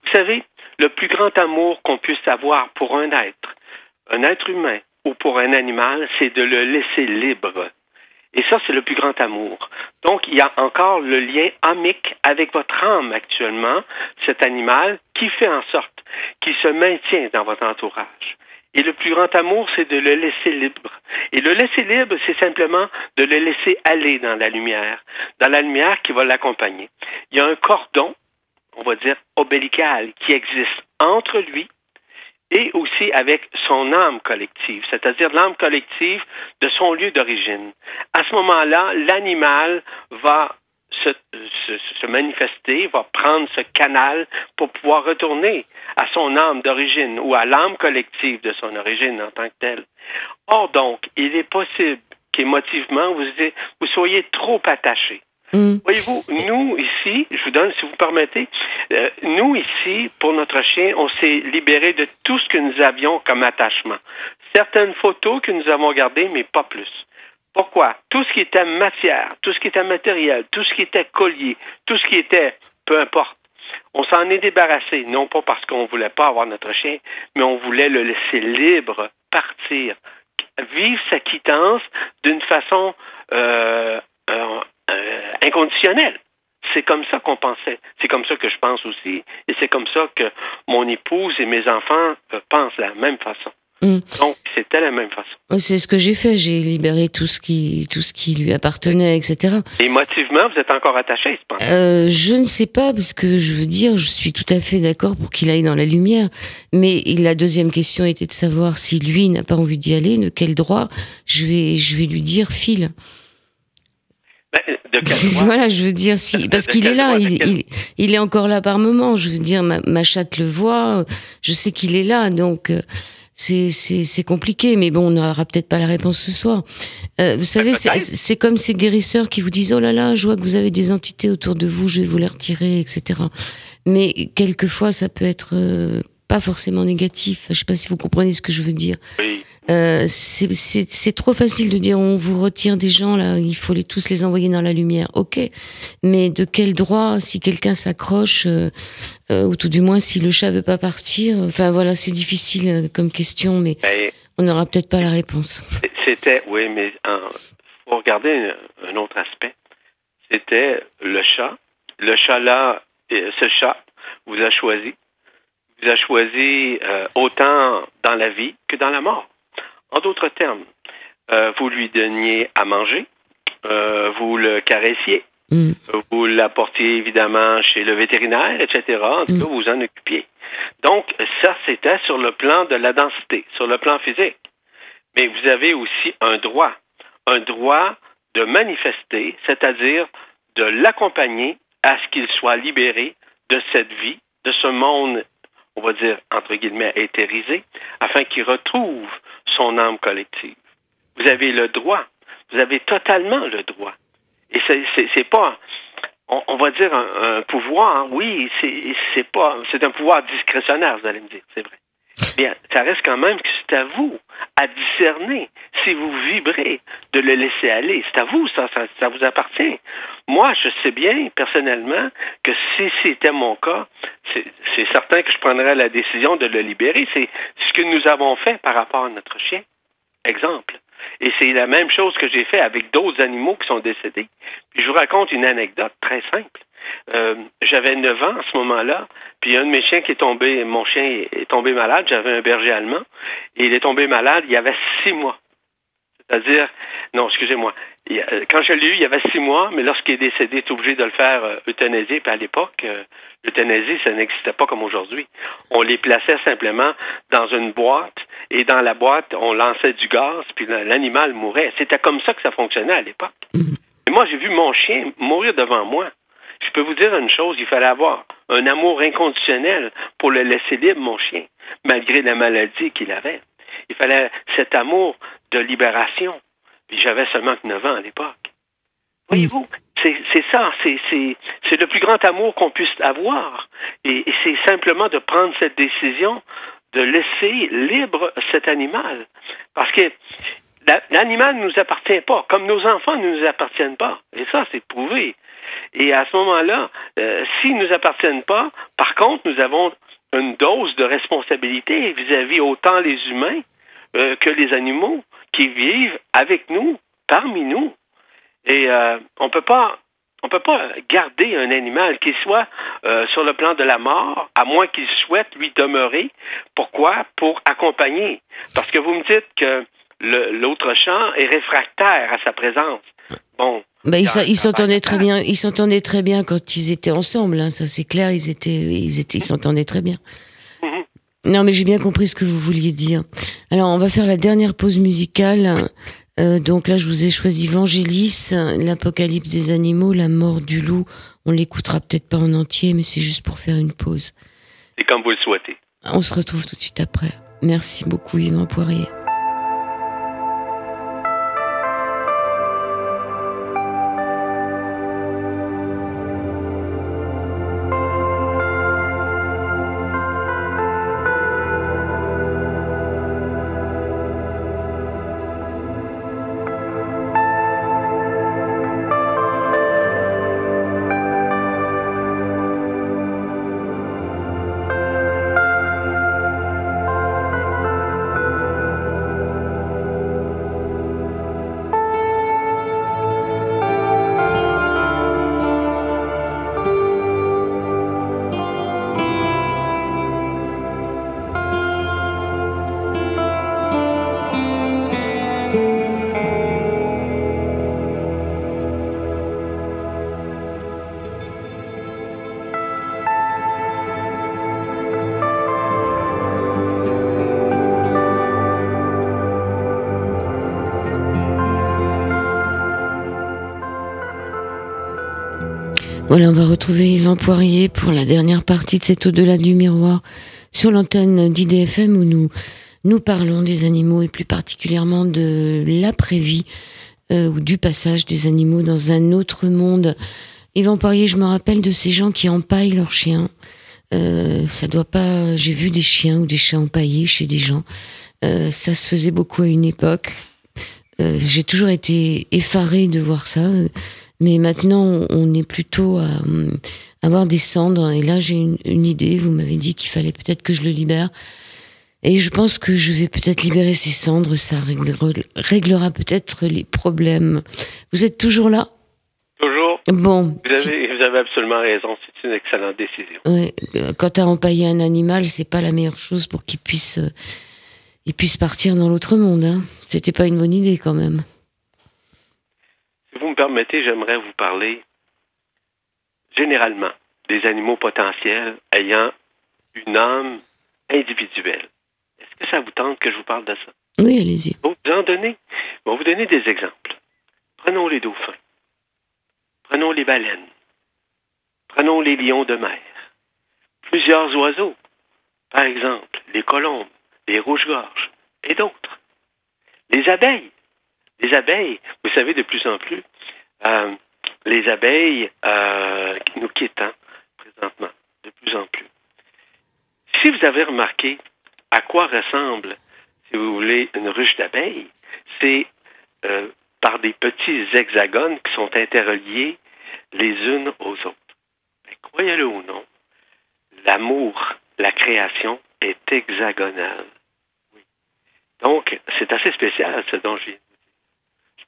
Vous savez, le plus grand amour qu'on puisse avoir pour un être, un être humain ou pour un animal, c'est de le laisser libre. Et ça, c'est le plus grand amour. Donc, il y a encore le lien amique avec votre âme actuellement, cet animal, qui fait en sorte qu'il se maintient dans votre entourage. Et le plus grand amour, c'est de le laisser libre. Et le laisser libre, c'est simplement de le laisser aller dans la lumière, dans la lumière qui va l'accompagner. Il y a un cordon, on va dire, obélical, qui existe entre lui et aussi avec son âme collective, c'est-à-dire l'âme collective de son lieu d'origine. À ce moment-là, l'animal va se, se, manifester, va prendre ce canal pour pouvoir retourner à son âme d'origine ou à l'âme collective de son origine en tant que telle. Or donc, il est possible qu'émotivement, vous, vous soyez trop attaché. Mm. Voyez-vous, nous ici, je vous donne, si vous permettez, euh, nous ici, pour notre chien, on s'est libéré de tout ce que nous avions comme attachement. Certaines photos que nous avons gardées, mais pas plus. Pourquoi? Tout ce qui était matière, tout ce qui était matériel, tout ce qui était collier, tout ce qui était, peu importe, on s'en est débarrassé, non pas parce qu'on ne voulait pas avoir notre chien, mais on voulait le laisser libre, partir, vivre sa quittance d'une façon euh, euh, euh, inconditionnelle. C'est comme ça qu'on pensait. C'est comme ça que je pense aussi. Et c'est comme ça que mon épouse et mes enfants pensent de la même façon. Mm. Donc, c'était la même façon. C'est ce que j'ai fait. J'ai libéré tout ce qui, tout ce qui lui appartenait, etc. Émotivement, vous êtes encore attaché, je pense. Euh, je ne sais pas, parce que je veux dire, je suis tout à fait d'accord pour qu'il aille dans la lumière. Mais la deuxième question était de savoir si lui n'a pas envie d'y aller, de quel droit je vais, je vais lui dire file. Ben, de quel droit voilà, je veux dire, si, parce qu'il est là, il, il, est encore là par moment. Je veux dire, ma, ma chatte le voit, je sais qu'il est là, donc. Euh, c'est compliqué, mais bon, on n'aura peut-être pas la réponse ce soir. Euh, vous savez, c'est comme ces guérisseurs qui vous disent oh là là, je vois que vous avez des entités autour de vous, je vais vous les retirer, etc. Mais quelquefois, ça peut être euh, pas forcément négatif. Je sais pas si vous comprenez ce que je veux dire. Oui. Euh, c'est trop facile de dire on vous retire des gens là, il faut les tous les envoyer dans la lumière. Ok, mais de quel droit si quelqu'un s'accroche euh, euh, ou tout du moins si le chat veut pas partir Enfin voilà, c'est difficile comme question, mais on n'aura peut-être pas la réponse. C'était oui, mais il faut regarder un, autre aspect. C'était le chat. Le chat là, ce chat vous a choisi. Vous a choisi autant dans la vie que dans la mort. En d'autres termes, euh, vous lui donniez à manger, euh, vous le caressiez, mm. vous l'apportiez évidemment chez le vétérinaire, etc. En tout mm. cas, vous vous en occupiez. Donc, ça, c'était sur le plan de la densité, sur le plan physique. Mais vous avez aussi un droit, un droit de manifester, c'est-à-dire de l'accompagner à ce qu'il soit libéré de cette vie, de ce monde, on va dire, entre guillemets, éthérisé, afin qu'il retrouve son âme collective. Vous avez le droit. Vous avez totalement le droit. Et c'est pas, on, va dire, un, pouvoir, oui, c'est pas, c'est un pouvoir discrétionnaire, vous allez me dire, c'est vrai. Bien, ça reste quand même que c'est à vous à discerner si vous vibrez de le laisser aller. C'est à vous, ça, ça, ça, vous appartient. Moi, je sais bien, personnellement, que si c'était mon cas, c'est certain que je prendrais la décision de le libérer. C'est ce que nous avons fait par rapport à notre chien. Exemple. Et c'est la même chose que j'ai fait avec d'autres animaux qui sont décédés. Puis je vous raconte une anecdote très simple. Euh, j'avais 9 ans à ce moment-là, puis un de mes chiens qui est tombé, mon chien est tombé malade, j'avais un berger allemand, et il est tombé malade il y avait six mois. C'est-à-dire, non, excusez-moi, quand je l'ai eu, il y avait six mois, mais lorsqu'il est décédé, il est obligé de le faire euh, euthanasier, puis à l'époque, euh, l'euthanasie, ça n'existait pas comme aujourd'hui. On les plaçait simplement dans une boîte, et dans la boîte, on lançait du gaz, puis l'animal mourait. C'était comme ça que ça fonctionnait à l'époque. Mm-hmm. Et moi, j'ai vu mon chien mourir devant moi. Je peux vous dire une chose, il fallait avoir un amour inconditionnel pour le laisser libre, mon chien, malgré la maladie qu'il avait. Il fallait cet amour de libération. Puis j'avais seulement 9 ans à l'époque. Voyez-vous, c'est ça, c'est le plus grand amour qu'on puisse avoir. Et, c'est simplement de prendre cette décision de laisser libre cet animal. Parce que l'animal ne nous appartient pas, comme nos enfants ne nous appartiennent pas. Et ça, c'est prouvé. Et à ce moment-là, euh, s'ils ne nous appartiennent pas, par contre, nous avons une dose de responsabilité vis-à-vis autant les humains euh, que les animaux qui vivent avec nous, parmi nous. Et euh, on peut pas on peut pas garder un animal qui soit sur le plan de la mort, à moins qu'il souhaite lui demeurer. Pourquoi? Pour accompagner. Parce que vous me dites que l'autre champ est réfractaire à sa présence. Bon. Ben, ils, s'entendaient très bien. Ils s'entendaient très bien quand ils étaient ensemble. Hein, ça c'est clair. Ils étaient, ils étaient, ils s'entendaient très bien. Mhm. Non, mais j'ai bien compris ce que vous vouliez dire. Alors, on va faire la dernière pause musicale. Euh, donc là, je vous ai choisi Vangelis, l'Apocalypse des animaux, la mort du loup. On l'écoutera peut-être pas en entier, mais c'est juste pour faire une pause. Et comme vous le souhaitez. On se retrouve tout de suite après. Merci beaucoup, Yvan Poirier. On va retrouver Yvan Poirier pour la dernière partie de cet au-delà du miroir sur l'antenne d'IDFM où nous nous parlons des animaux et plus particulièrement de l'après-vie euh, ou du passage des animaux dans un autre monde. Yvan Poirier, je me rappelle de ces gens qui empaillent leurs chiens. Euh, ça doit pas. J'ai vu des chiens ou des chats empaillés chez des gens. Euh, ça se faisait beaucoup à une époque. J'ai toujours été effarée de voir ça. Mais maintenant, on est plutôt à, avoir des cendres. Et là, j'ai une, idée. Vous m'avez dit qu'il fallait peut-être que je le libère. Et je pense que je vais peut-être libérer ces cendres. Ça réglera peut-être les problèmes. Vous êtes toujours là? Toujours. Bon. Vous avez, vous avez absolument raison. C'est une excellente décision. Ouais. Quand tu as empaillé un animal, c'est pas la meilleure chose pour qu'il puisse, il puisse partir dans l'autre monde. Hein. C'était pas une bonne idée quand même. Si vous me permettez, j'aimerais vous parler généralement des animaux potentiels ayant une âme individuelle. Est-ce que ça vous tente que je vous parle de ça? Oui, allez-y. Vous en donner, vais vous donner des exemples. Prenons les dauphins. Prenons les baleines. Prenons les lions de mer. Plusieurs oiseaux. Par exemple, les colombes, les rouges-gorges et d'autres. Les abeilles. Les abeilles, vous savez, de plus en plus, euh, les abeilles euh, nous quittent hein, présentement, de plus en plus. Si vous avez remarqué à quoi ressemble, si vous voulez, une ruche d'abeilles, c'est euh, par des petits hexagones qui sont interreliés les unes aux autres. Croyez-le ou non, l'amour, la création est hexagonale. Donc, c'est assez spécial ce dont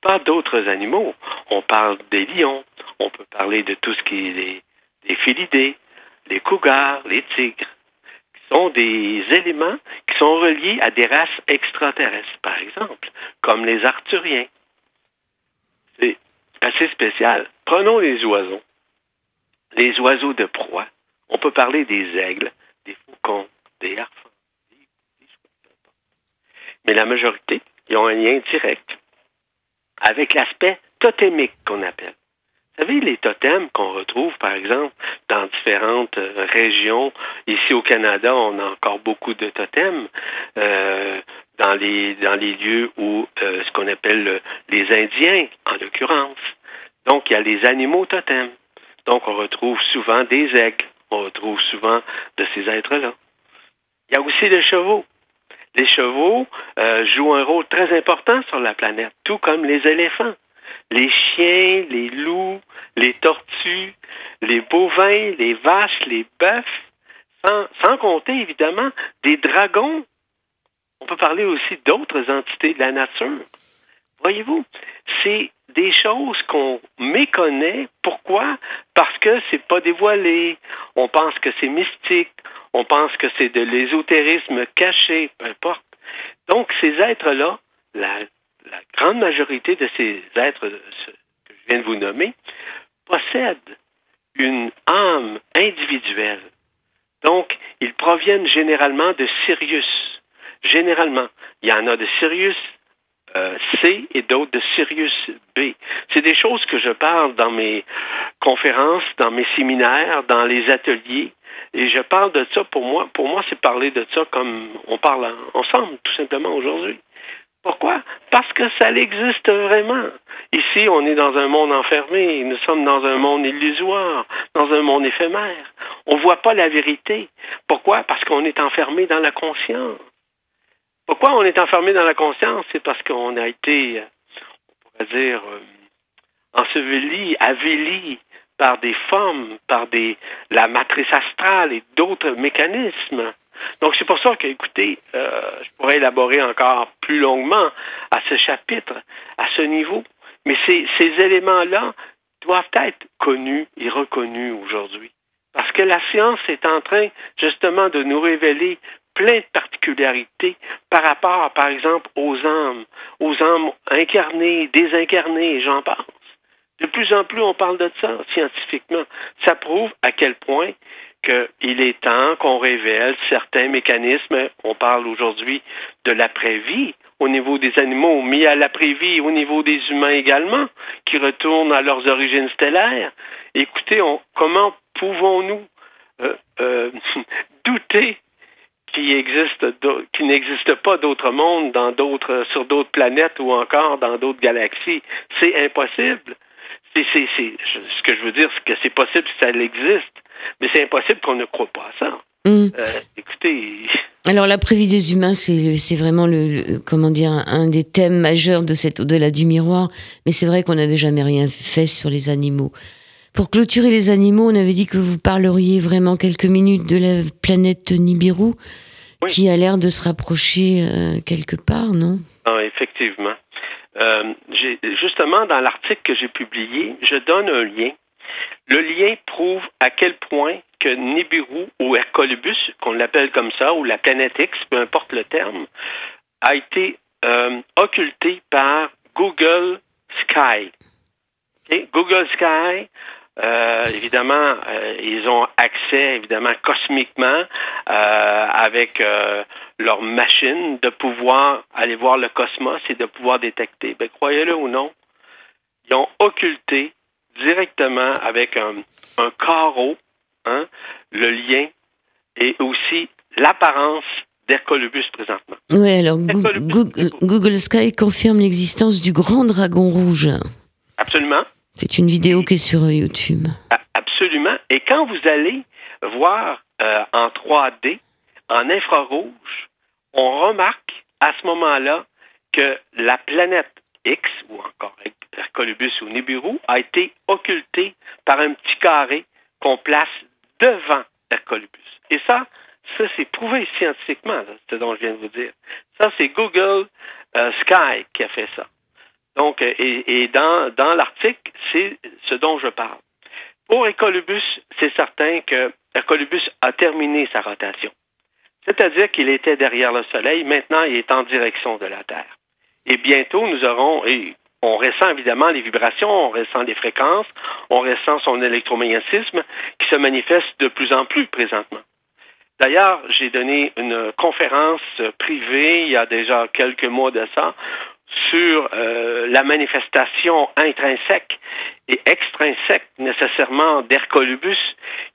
pas d'autres animaux. On parle des lions, on peut parler de tout ce qui est des, des félidés, les cougars, les tigres, qui sont des éléments qui sont reliés à des races extraterrestres, par exemple, comme les arthuriens. C'est assez spécial. Prenons les oiseaux. Les oiseaux de proie. On peut parler des aigles, des faucons, des harfans, Mais la majorité, ils ont un lien direct avec l'aspect totémique qu'on appelle. savez, les totems qu'on retrouve, par exemple, dans différentes euh, régions, ici au Canada, on a encore beaucoup de totems. Euh, dans les dans les lieux où euh, ce qu'on appelle les Indiens, en l'occurrence. Donc, il y a les animaux totems. Donc, on retrouve souvent des aigles. On retrouve souvent de ces êtres-là. Il y a aussi les chevaux. Les chevaux jouent un rôle très important sur la planète, tout comme les éléphants les chiens, les loups, les tortues, les bovins, les vaches, les bœufs, sans, compter évidemment des dragons. On peut parler aussi d'autres entités de la nature. Voyez-vous, c'est des choses qu'on méconnaît. Pourquoi? Parce que c'est pas dévoilé. On pense que c'est mystique. On pense que c'est de l'ésotérisme caché, peu importe. Donc, ces êtres-là, la grande majorité de ces êtres que je viens de vous nommer possèdent une âme individuelle. Donc, ils proviennent généralement de Sirius. Généralement. Il y en a de Sirius euh, C et d'autres de Sirius B. C'est des choses que je parle dans mes conférences, dans mes séminaires, dans les ateliers. Et je parle de ça pour moi. Pour moi, c'est parler de ça comme on parle ensemble, tout simplement aujourd'hui. Pourquoi? Parce que ça existe vraiment. Ici, on est dans un monde enfermé, nous sommes dans un monde illusoire, dans un monde éphémère. On ne voit pas la vérité. Pourquoi? Parce qu'on est enfermé dans la conscience. Pourquoi on est enfermé dans la conscience? C'est parce qu'on a été, on pourrait dire, euh, enseveli, avili par des formes, par des, la matrice astrale et d'autres mécanismes. Donc, c'est pour ça que, écoutez, euh, je pourrais élaborer encore plus longuement à ce chapitre, à ce niveau. Mais ces, éléments-là doivent être connus et reconnus aujourd'hui. Parce que la science est en train, justement, de nous révéler plein de particularités par rapport, par exemple, aux âmes, aux âmes incarnées, désincarnées, j'en pense. De plus en plus, on parle de ça scientifiquement. Ça prouve à quel point qu'il est temps qu'on révèle certains mécanismes. On parle aujourd'hui de l'après-vie au niveau des animaux, mais à l'après-vie au niveau des humains également, qui retournent à leurs origines stellaires. Écoutez, comment pouvons-nous euh, euh, douter qu'il existe qu'il n'existe pas d'autres mondes dans d'autres sur d'autres planètes ou encore dans d'autres galaxies? C'est impossible. C'est, ce que je veux dire, c'est que c'est possible si ça existe. Mais c'est impossible qu'on ne croit pas à ça. Mm. Euh, écoutez. Alors la prévie des humains, c'est vraiment le, comment dire un des thèmes majeurs de cet au-delà du miroir. Mais c'est vrai qu'on n'avait jamais rien fait sur les animaux. Pour clôturer les animaux, on avait dit que vous parleriez vraiment quelques minutes de la planète Nibiru, qui a l'air de se rapprocher euh, quelque part, non? Ah, Effectivement. Euh, justement, dans l'article que j'ai publié, je donne un lien le lien prouve à quel point que Nibiru ou Hercolubus, qu'on l'appelle comme ça, ou la planète X, peu importe le terme, a été euh, occulté par Google Sky. Google Sky, euh, évidemment, euh, ils ont accès, évidemment, cosmiquement, avec leur machine, de pouvoir aller voir le cosmos et de pouvoir détecter. Ben, croyez-le ou non, ils ont occulté directement avec un, carreau, hein, le lien et aussi l'apparence d'Hercolubus présentement. Oui, alors Google, Sky confirme l'existence du grand dragon rouge. Absolument. C'est une vidéo qui est sur YouTube. Absolument. Et quand vous allez voir euh, en 3D, en infrarouge, on remarque à ce moment-là que la planète X, ou encore Hercolubus ou Nibiru, a été occulté par un petit carré qu'on place devant Hercolubus. Et ça, ça c'est prouvé scientifiquement, ce dont je viens de vous dire. Ça, c'est Google euh, Sky qui a fait ça. Donc, et, dans, dans l'article, c'est ce dont je parle. Pour Hercolubus, c'est certain que Hercolubus a terminé sa rotation. C'est-à-dire qu'il était derrière le Soleil, maintenant il est en direction de la Terre. Et bientôt, nous aurons, et on ressent évidemment les vibrations, on ressent les fréquences, on ressent son électromagnétisme qui se manifeste de plus en plus présentement. D'ailleurs, j'ai donné une conférence privée il y a déjà quelques mois de ça sur euh, la manifestation intrinsèque et extrinsèque nécessairement d'Hercolubus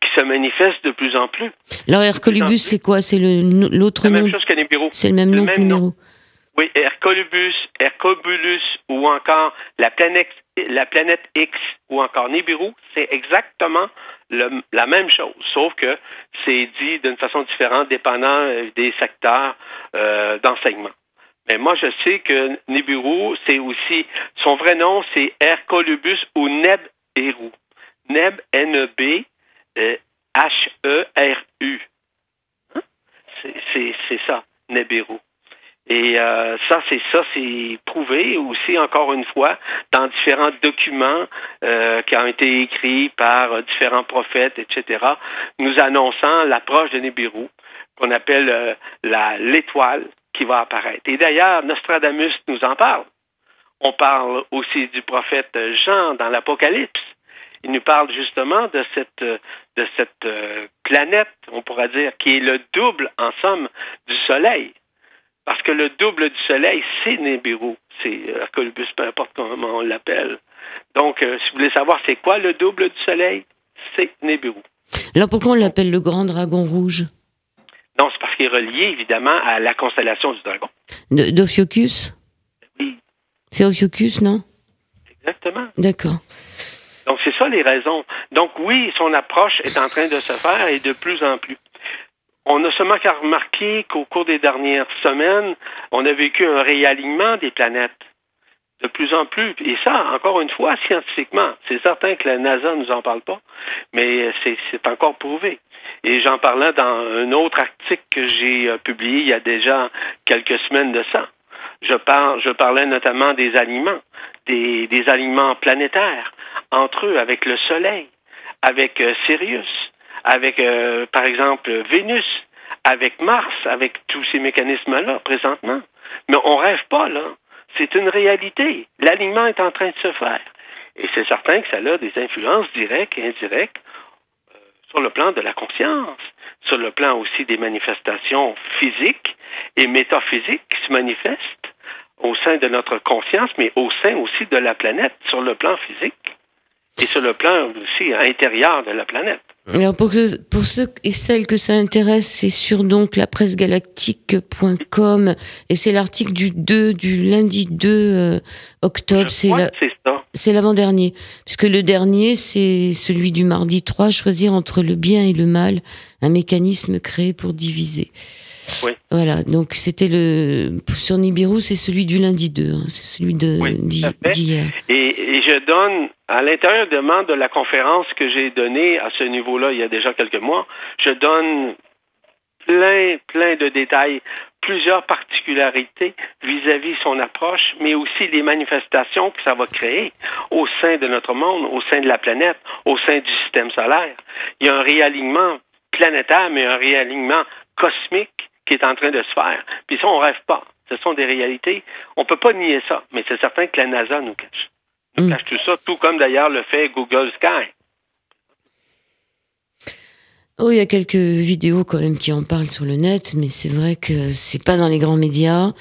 qui se manifeste de plus en plus. Alors Hercolubus, c'est quoi? C'est l'autre nom La même chose que Nibiru. C'est le même nom que Nibiru? Oui, Hercolubus, Hercobulus ou encore la planète, la planète X ou encore Nibiru, c'est exactement la même chose, sauf que c'est dit d'une façon différente dépendant euh, des secteurs euh, d'enseignement. Mais moi, je sais que Nibiru, c'est aussi, son vrai nom, c'est Hercolubus ou Neb-Eru. Neb, N-E-B, H-E-R-U. Hein? C'est ça, Nebiru. Et euh, ça, c'est ça, c'est prouvé aussi, encore une fois, dans différents documents euh, qui ont été écrits par différents prophètes, etc., nous annonçant l'approche de Nibiru, qu'on appelle euh, l'étoile qui va apparaître. Et d'ailleurs, Nostradamus nous en parle. On parle aussi du prophète Jean dans l'Apocalypse. Il nous parle justement de cette, de cette planète, on pourra dire, qui est le double, en somme, du Soleil. Parce que le double du Soleil, c'est Nibiru. C'est Hercolubus, peu importe comment on l'appelle. Donc, euh, si vous voulez savoir c'est quoi le double du Soleil, c'est Nibiru. Alors pourquoi on l'appelle le grand dragon rouge? Non, c'est parce qu'il est relié évidemment à la constellation du dragon. D'Ophiocus Oui. C'est Ophiocus, non? Exactement. D'accord. Donc c'est ça les raisons. Donc oui, son approche est en train de se faire et de plus en plus. On a seulement qu'à remarquer qu'au cours des dernières semaines, on a vécu un réalignement des planètes. De plus en plus. Et ça, encore une fois, scientifiquement. C'est certain que la NASA ne nous en parle pas, mais c'est encore prouvé. Et j'en parlais dans un autre article que j'ai euh, publié il y a déjà quelques semaines de ça. Je, je parlais notamment des aliments, des, aliments planétaires, entre eux, avec le Soleil, avec euh, Sirius, avec, euh, par exemple, Vénus, avec Mars, avec tous ces mécanismes-là présentement. Mais on rêve pas, là. C'est une réalité. L'alignement est en train de se faire. Et c'est certain que ça a des influences directes et indirectes sur le plan de la conscience, sur le plan aussi des manifestations physiques et métaphysiques qui se manifestent au sein de notre conscience, mais au sein aussi de la planète, sur le plan physique et sur le plan aussi intérieur de la planète. Alors pour, pour ceux et celles que ça intéresse, c'est sur donc la presse galactique.com et c'est l'article du 2 du lundi 2 euh, octobre, c'est la, c'est l'avant-dernier puisque le dernier c'est celui du mardi 3 choisir entre le bien et le mal, un mécanisme créé pour diviser. Oui. Voilà, donc c'était le sur Nibiru, c'est celui du lundi 2, hein, c'est celui de d'hier. Et, et, je donne à l'intérieur de, de la conférence que j'ai donnée à ce niveau-là il y a déjà quelques mois, je donne plein, plein de détails, plusieurs particularités vis-à-vis -vis son approche, mais aussi les manifestations que ça va créer au sein de notre monde, au sein de la planète, au sein du système solaire. Il y a un réalignement planétaire, mais un réalignement cosmique qui est en train de se faire. Puis ça, on rêve pas. Ce sont des réalités. On peut pas nier ça, mais c'est certain que la NASA nous cache. Nous mm. cache tout ça, tout comme d'ailleurs le fait Google Sky. Oh, il y a quelques vidéos quand même qui en parlent sur le net, mais c'est vrai que c'est pas dans les grands médias.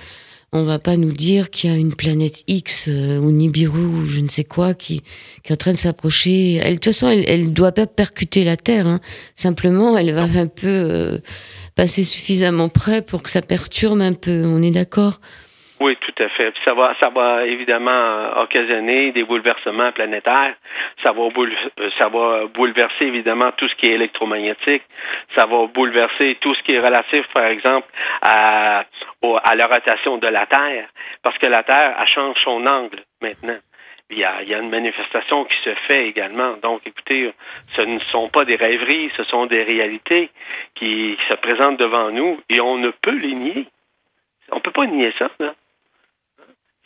On va pas nous dire qu'il y a une planète X euh, ou Nibiru ou je ne sais quoi qui, est en train de s'approcher. Elle, de toute façon, elle, elle doit pas percuter la Terre. Hein. Simplement, elle va un peu euh, passer suffisamment près pour que ça perturbe un peu. On est d'accord? Oui, tout à fait. ça va, ça va évidemment occasionner des bouleversements planétaires. Ça va, euh, ça va bouleverser évidemment tout ce qui est électromagnétique. Ça va bouleverser tout ce qui est relatif, par exemple, à, à la rotation de la Terre, parce que la Terre, elle change son angle maintenant. Il y, a, il y, a, une manifestation qui se fait également. Donc, écoutez, ce ne sont pas des rêveries, ce sont des réalités qui, se présentent devant nous et on ne peut les nier. On ne peut pas nier ça. Là.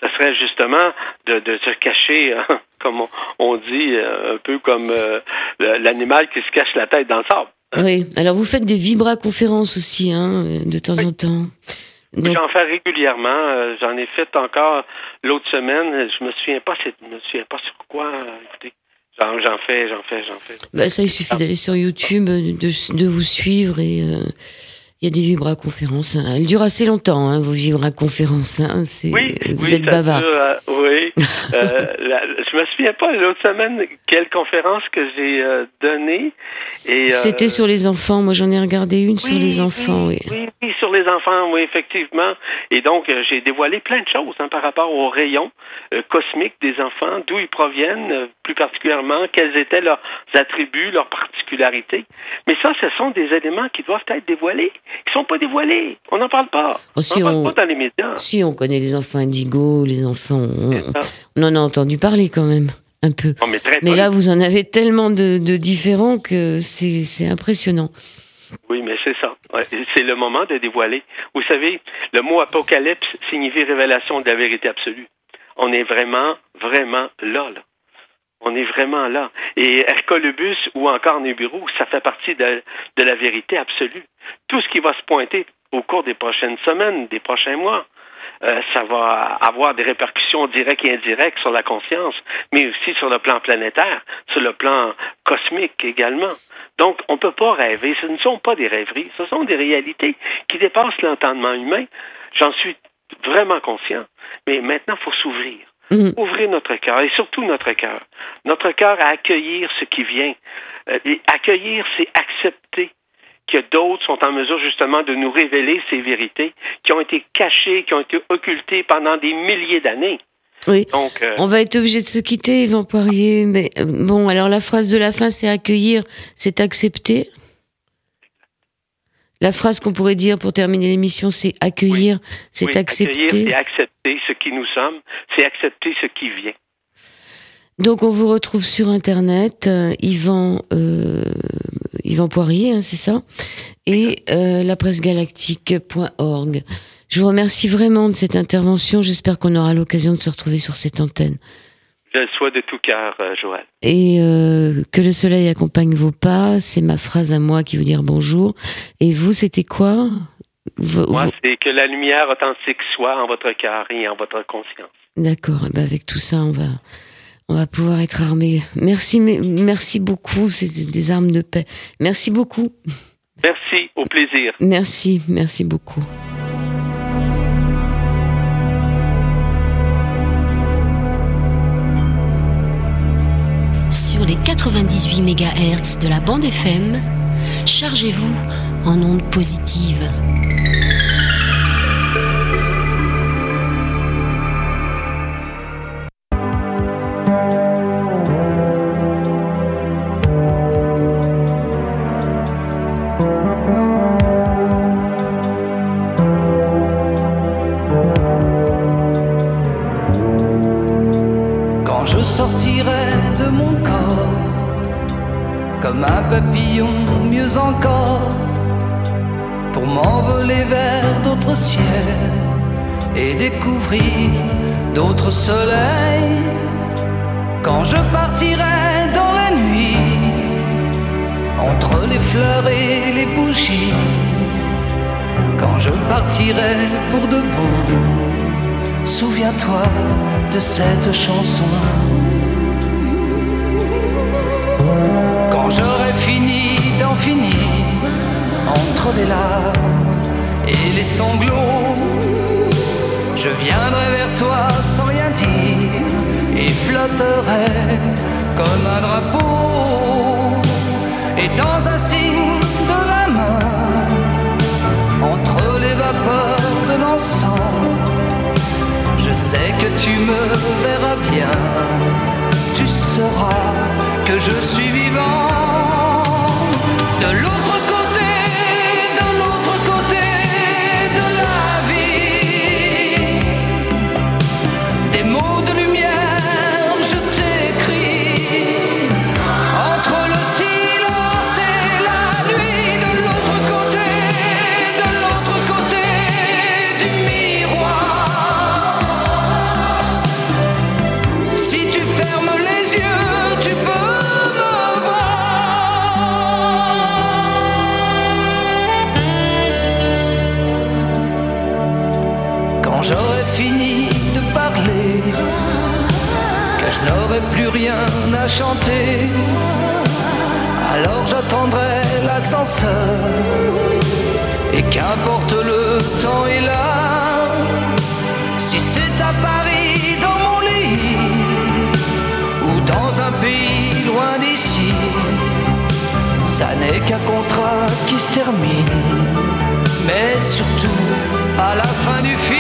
Ce serait justement de, de se cacher, hein, comme on, dit, euh, un peu comme euh, l'animal qui se cache la tête dans le sable. Oui, alors vous faites des vibra-conférences aussi, hein, de temps en temps. J'en fais régulièrement. Euh, j'en ai fait encore l'autre semaine. Je me souviens pas, je me souviens pas sur quoi. Écoutez, j'en fais, j'en fais, j'en fais. Bah, ça, il suffit d'aller sur YouTube, de, de, vous suivre et, Il y a des vibra-conférences. hein. Elles durent assez longtemps, hein, vos vibra-conférences. hein. Oui, Vous oui, êtes bavard. euh, oui. Euh, la- je me souviens pas l'autre semaine quelle conférence que j'ai euh, donnée. Euh, C'était sur les enfants. Moi, j'en ai regardé une sur les enfants. Oui. Sur les enfants, oui, effectivement. Et donc, j'ai dévoilé plein de choses hein, par rapport aux rayons cosmiques des enfants, d'où ils proviennent, plus particulièrement, quels étaient leurs attributs, leurs particularités. Mais ça, ce sont des éléments qui doivent être dévoilés. Ils sont pas dévoilés. On n'en parle pas. Oh, si on n'en on- parle pas dans les médias. Si, on connaît les enfants indigo, les enfants. On, en a entendu parler quand même, un peu. Non, mais très Mais peu. là, vous en avez tellement de, de différents que c'est c'est impressionnant. Oui, mais c'est ça. Ouais, c'est le moment de dévoiler. Vous savez, le mot apocalypse signifie révélation de la vérité absolue. On est vraiment, vraiment là, là. On est vraiment là. Et Hercolubus ou encore Nibiru, ça fait partie de, de la vérité absolue. Tout ce qui va se pointer au cours des prochaines semaines, des prochains mois, euh, ça va avoir des répercussions directes et indirectes sur la conscience, mais aussi sur le plan planétaire, sur le plan cosmique également. Donc, on ne peut pas rêver. Ce ne sont pas des rêveries, ce sont des réalités qui dépassent l'entendement humain. J'en suis vraiment conscient. Mais maintenant, il faut s'ouvrir. Mhm. Ouvrir notre cœur, et surtout notre cœur. Notre cœur à accueillir ce qui vient. Euh, et accueillir, c'est accepter que d'autres sont en mesure justement de nous révéler ces vérités qui ont été cachées, qui ont été occultées pendant des milliers d'années. Oui. Donc, euh, On va être obligé de se quitter, Yvan Poirier. Mais euh, bon, alors la phrase de la fin, c'est accueillir, c'est accepter. La phrase qu'on pourrait dire pour terminer l'émission, c'est accueillir, c'est oui, accueillir, accepter. c'est accepter ce qui nous sommes, c'est accepter ce qui vient. Donc on vous retrouve sur internet, euh, Yvan, euh, Yvan Poirier, hein, c'est ça, et euh, lapressegalactique.org. Je vous remercie vraiment de cette intervention. J'espère qu'on aura l'occasion de se retrouver sur cette antenne. Je le souhaite de tout cœur, euh, Joël. Et euh, que le soleil accompagne vos pas, c'est ma phrase à moi qui veut dire bonjour. Et vous, c'était quoi? Moi, c'est que la lumière authentique soit en votre cœur et en votre conscience. D'accord. eh ben, avec tout ça, on va, on va pouvoir être armés. Merci, merci beaucoup. C'est des armes de paix. Merci beaucoup. Merci, au plaisir. Merci, merci beaucoup. Les 98 MHz de la bande FM, chargez-vous en ondes positives. Soleils. Quand je partirai dans la nuit, entre les fleurs et les bougies, quand je partirai pour de bon. Souviens-toi de cette chanson. Quand j'aurai fini d'en finir, entre les larmes et les sanglots, je viendrai vers toi et flotterai comme un drapeau. Et dans un signe de la main, entre les vapeurs de l'encens, je sais que tu me verras bien. Tu sauras que je suis vivant. De l'autre Alors j'attendrai l'ascenseur. Et qu'importe le temps et là, si c'est à Paris dans mon lit ou dans un pays loin d'ici, ça n'est qu'un contrat qui se termine. Mais surtout à la fin du film.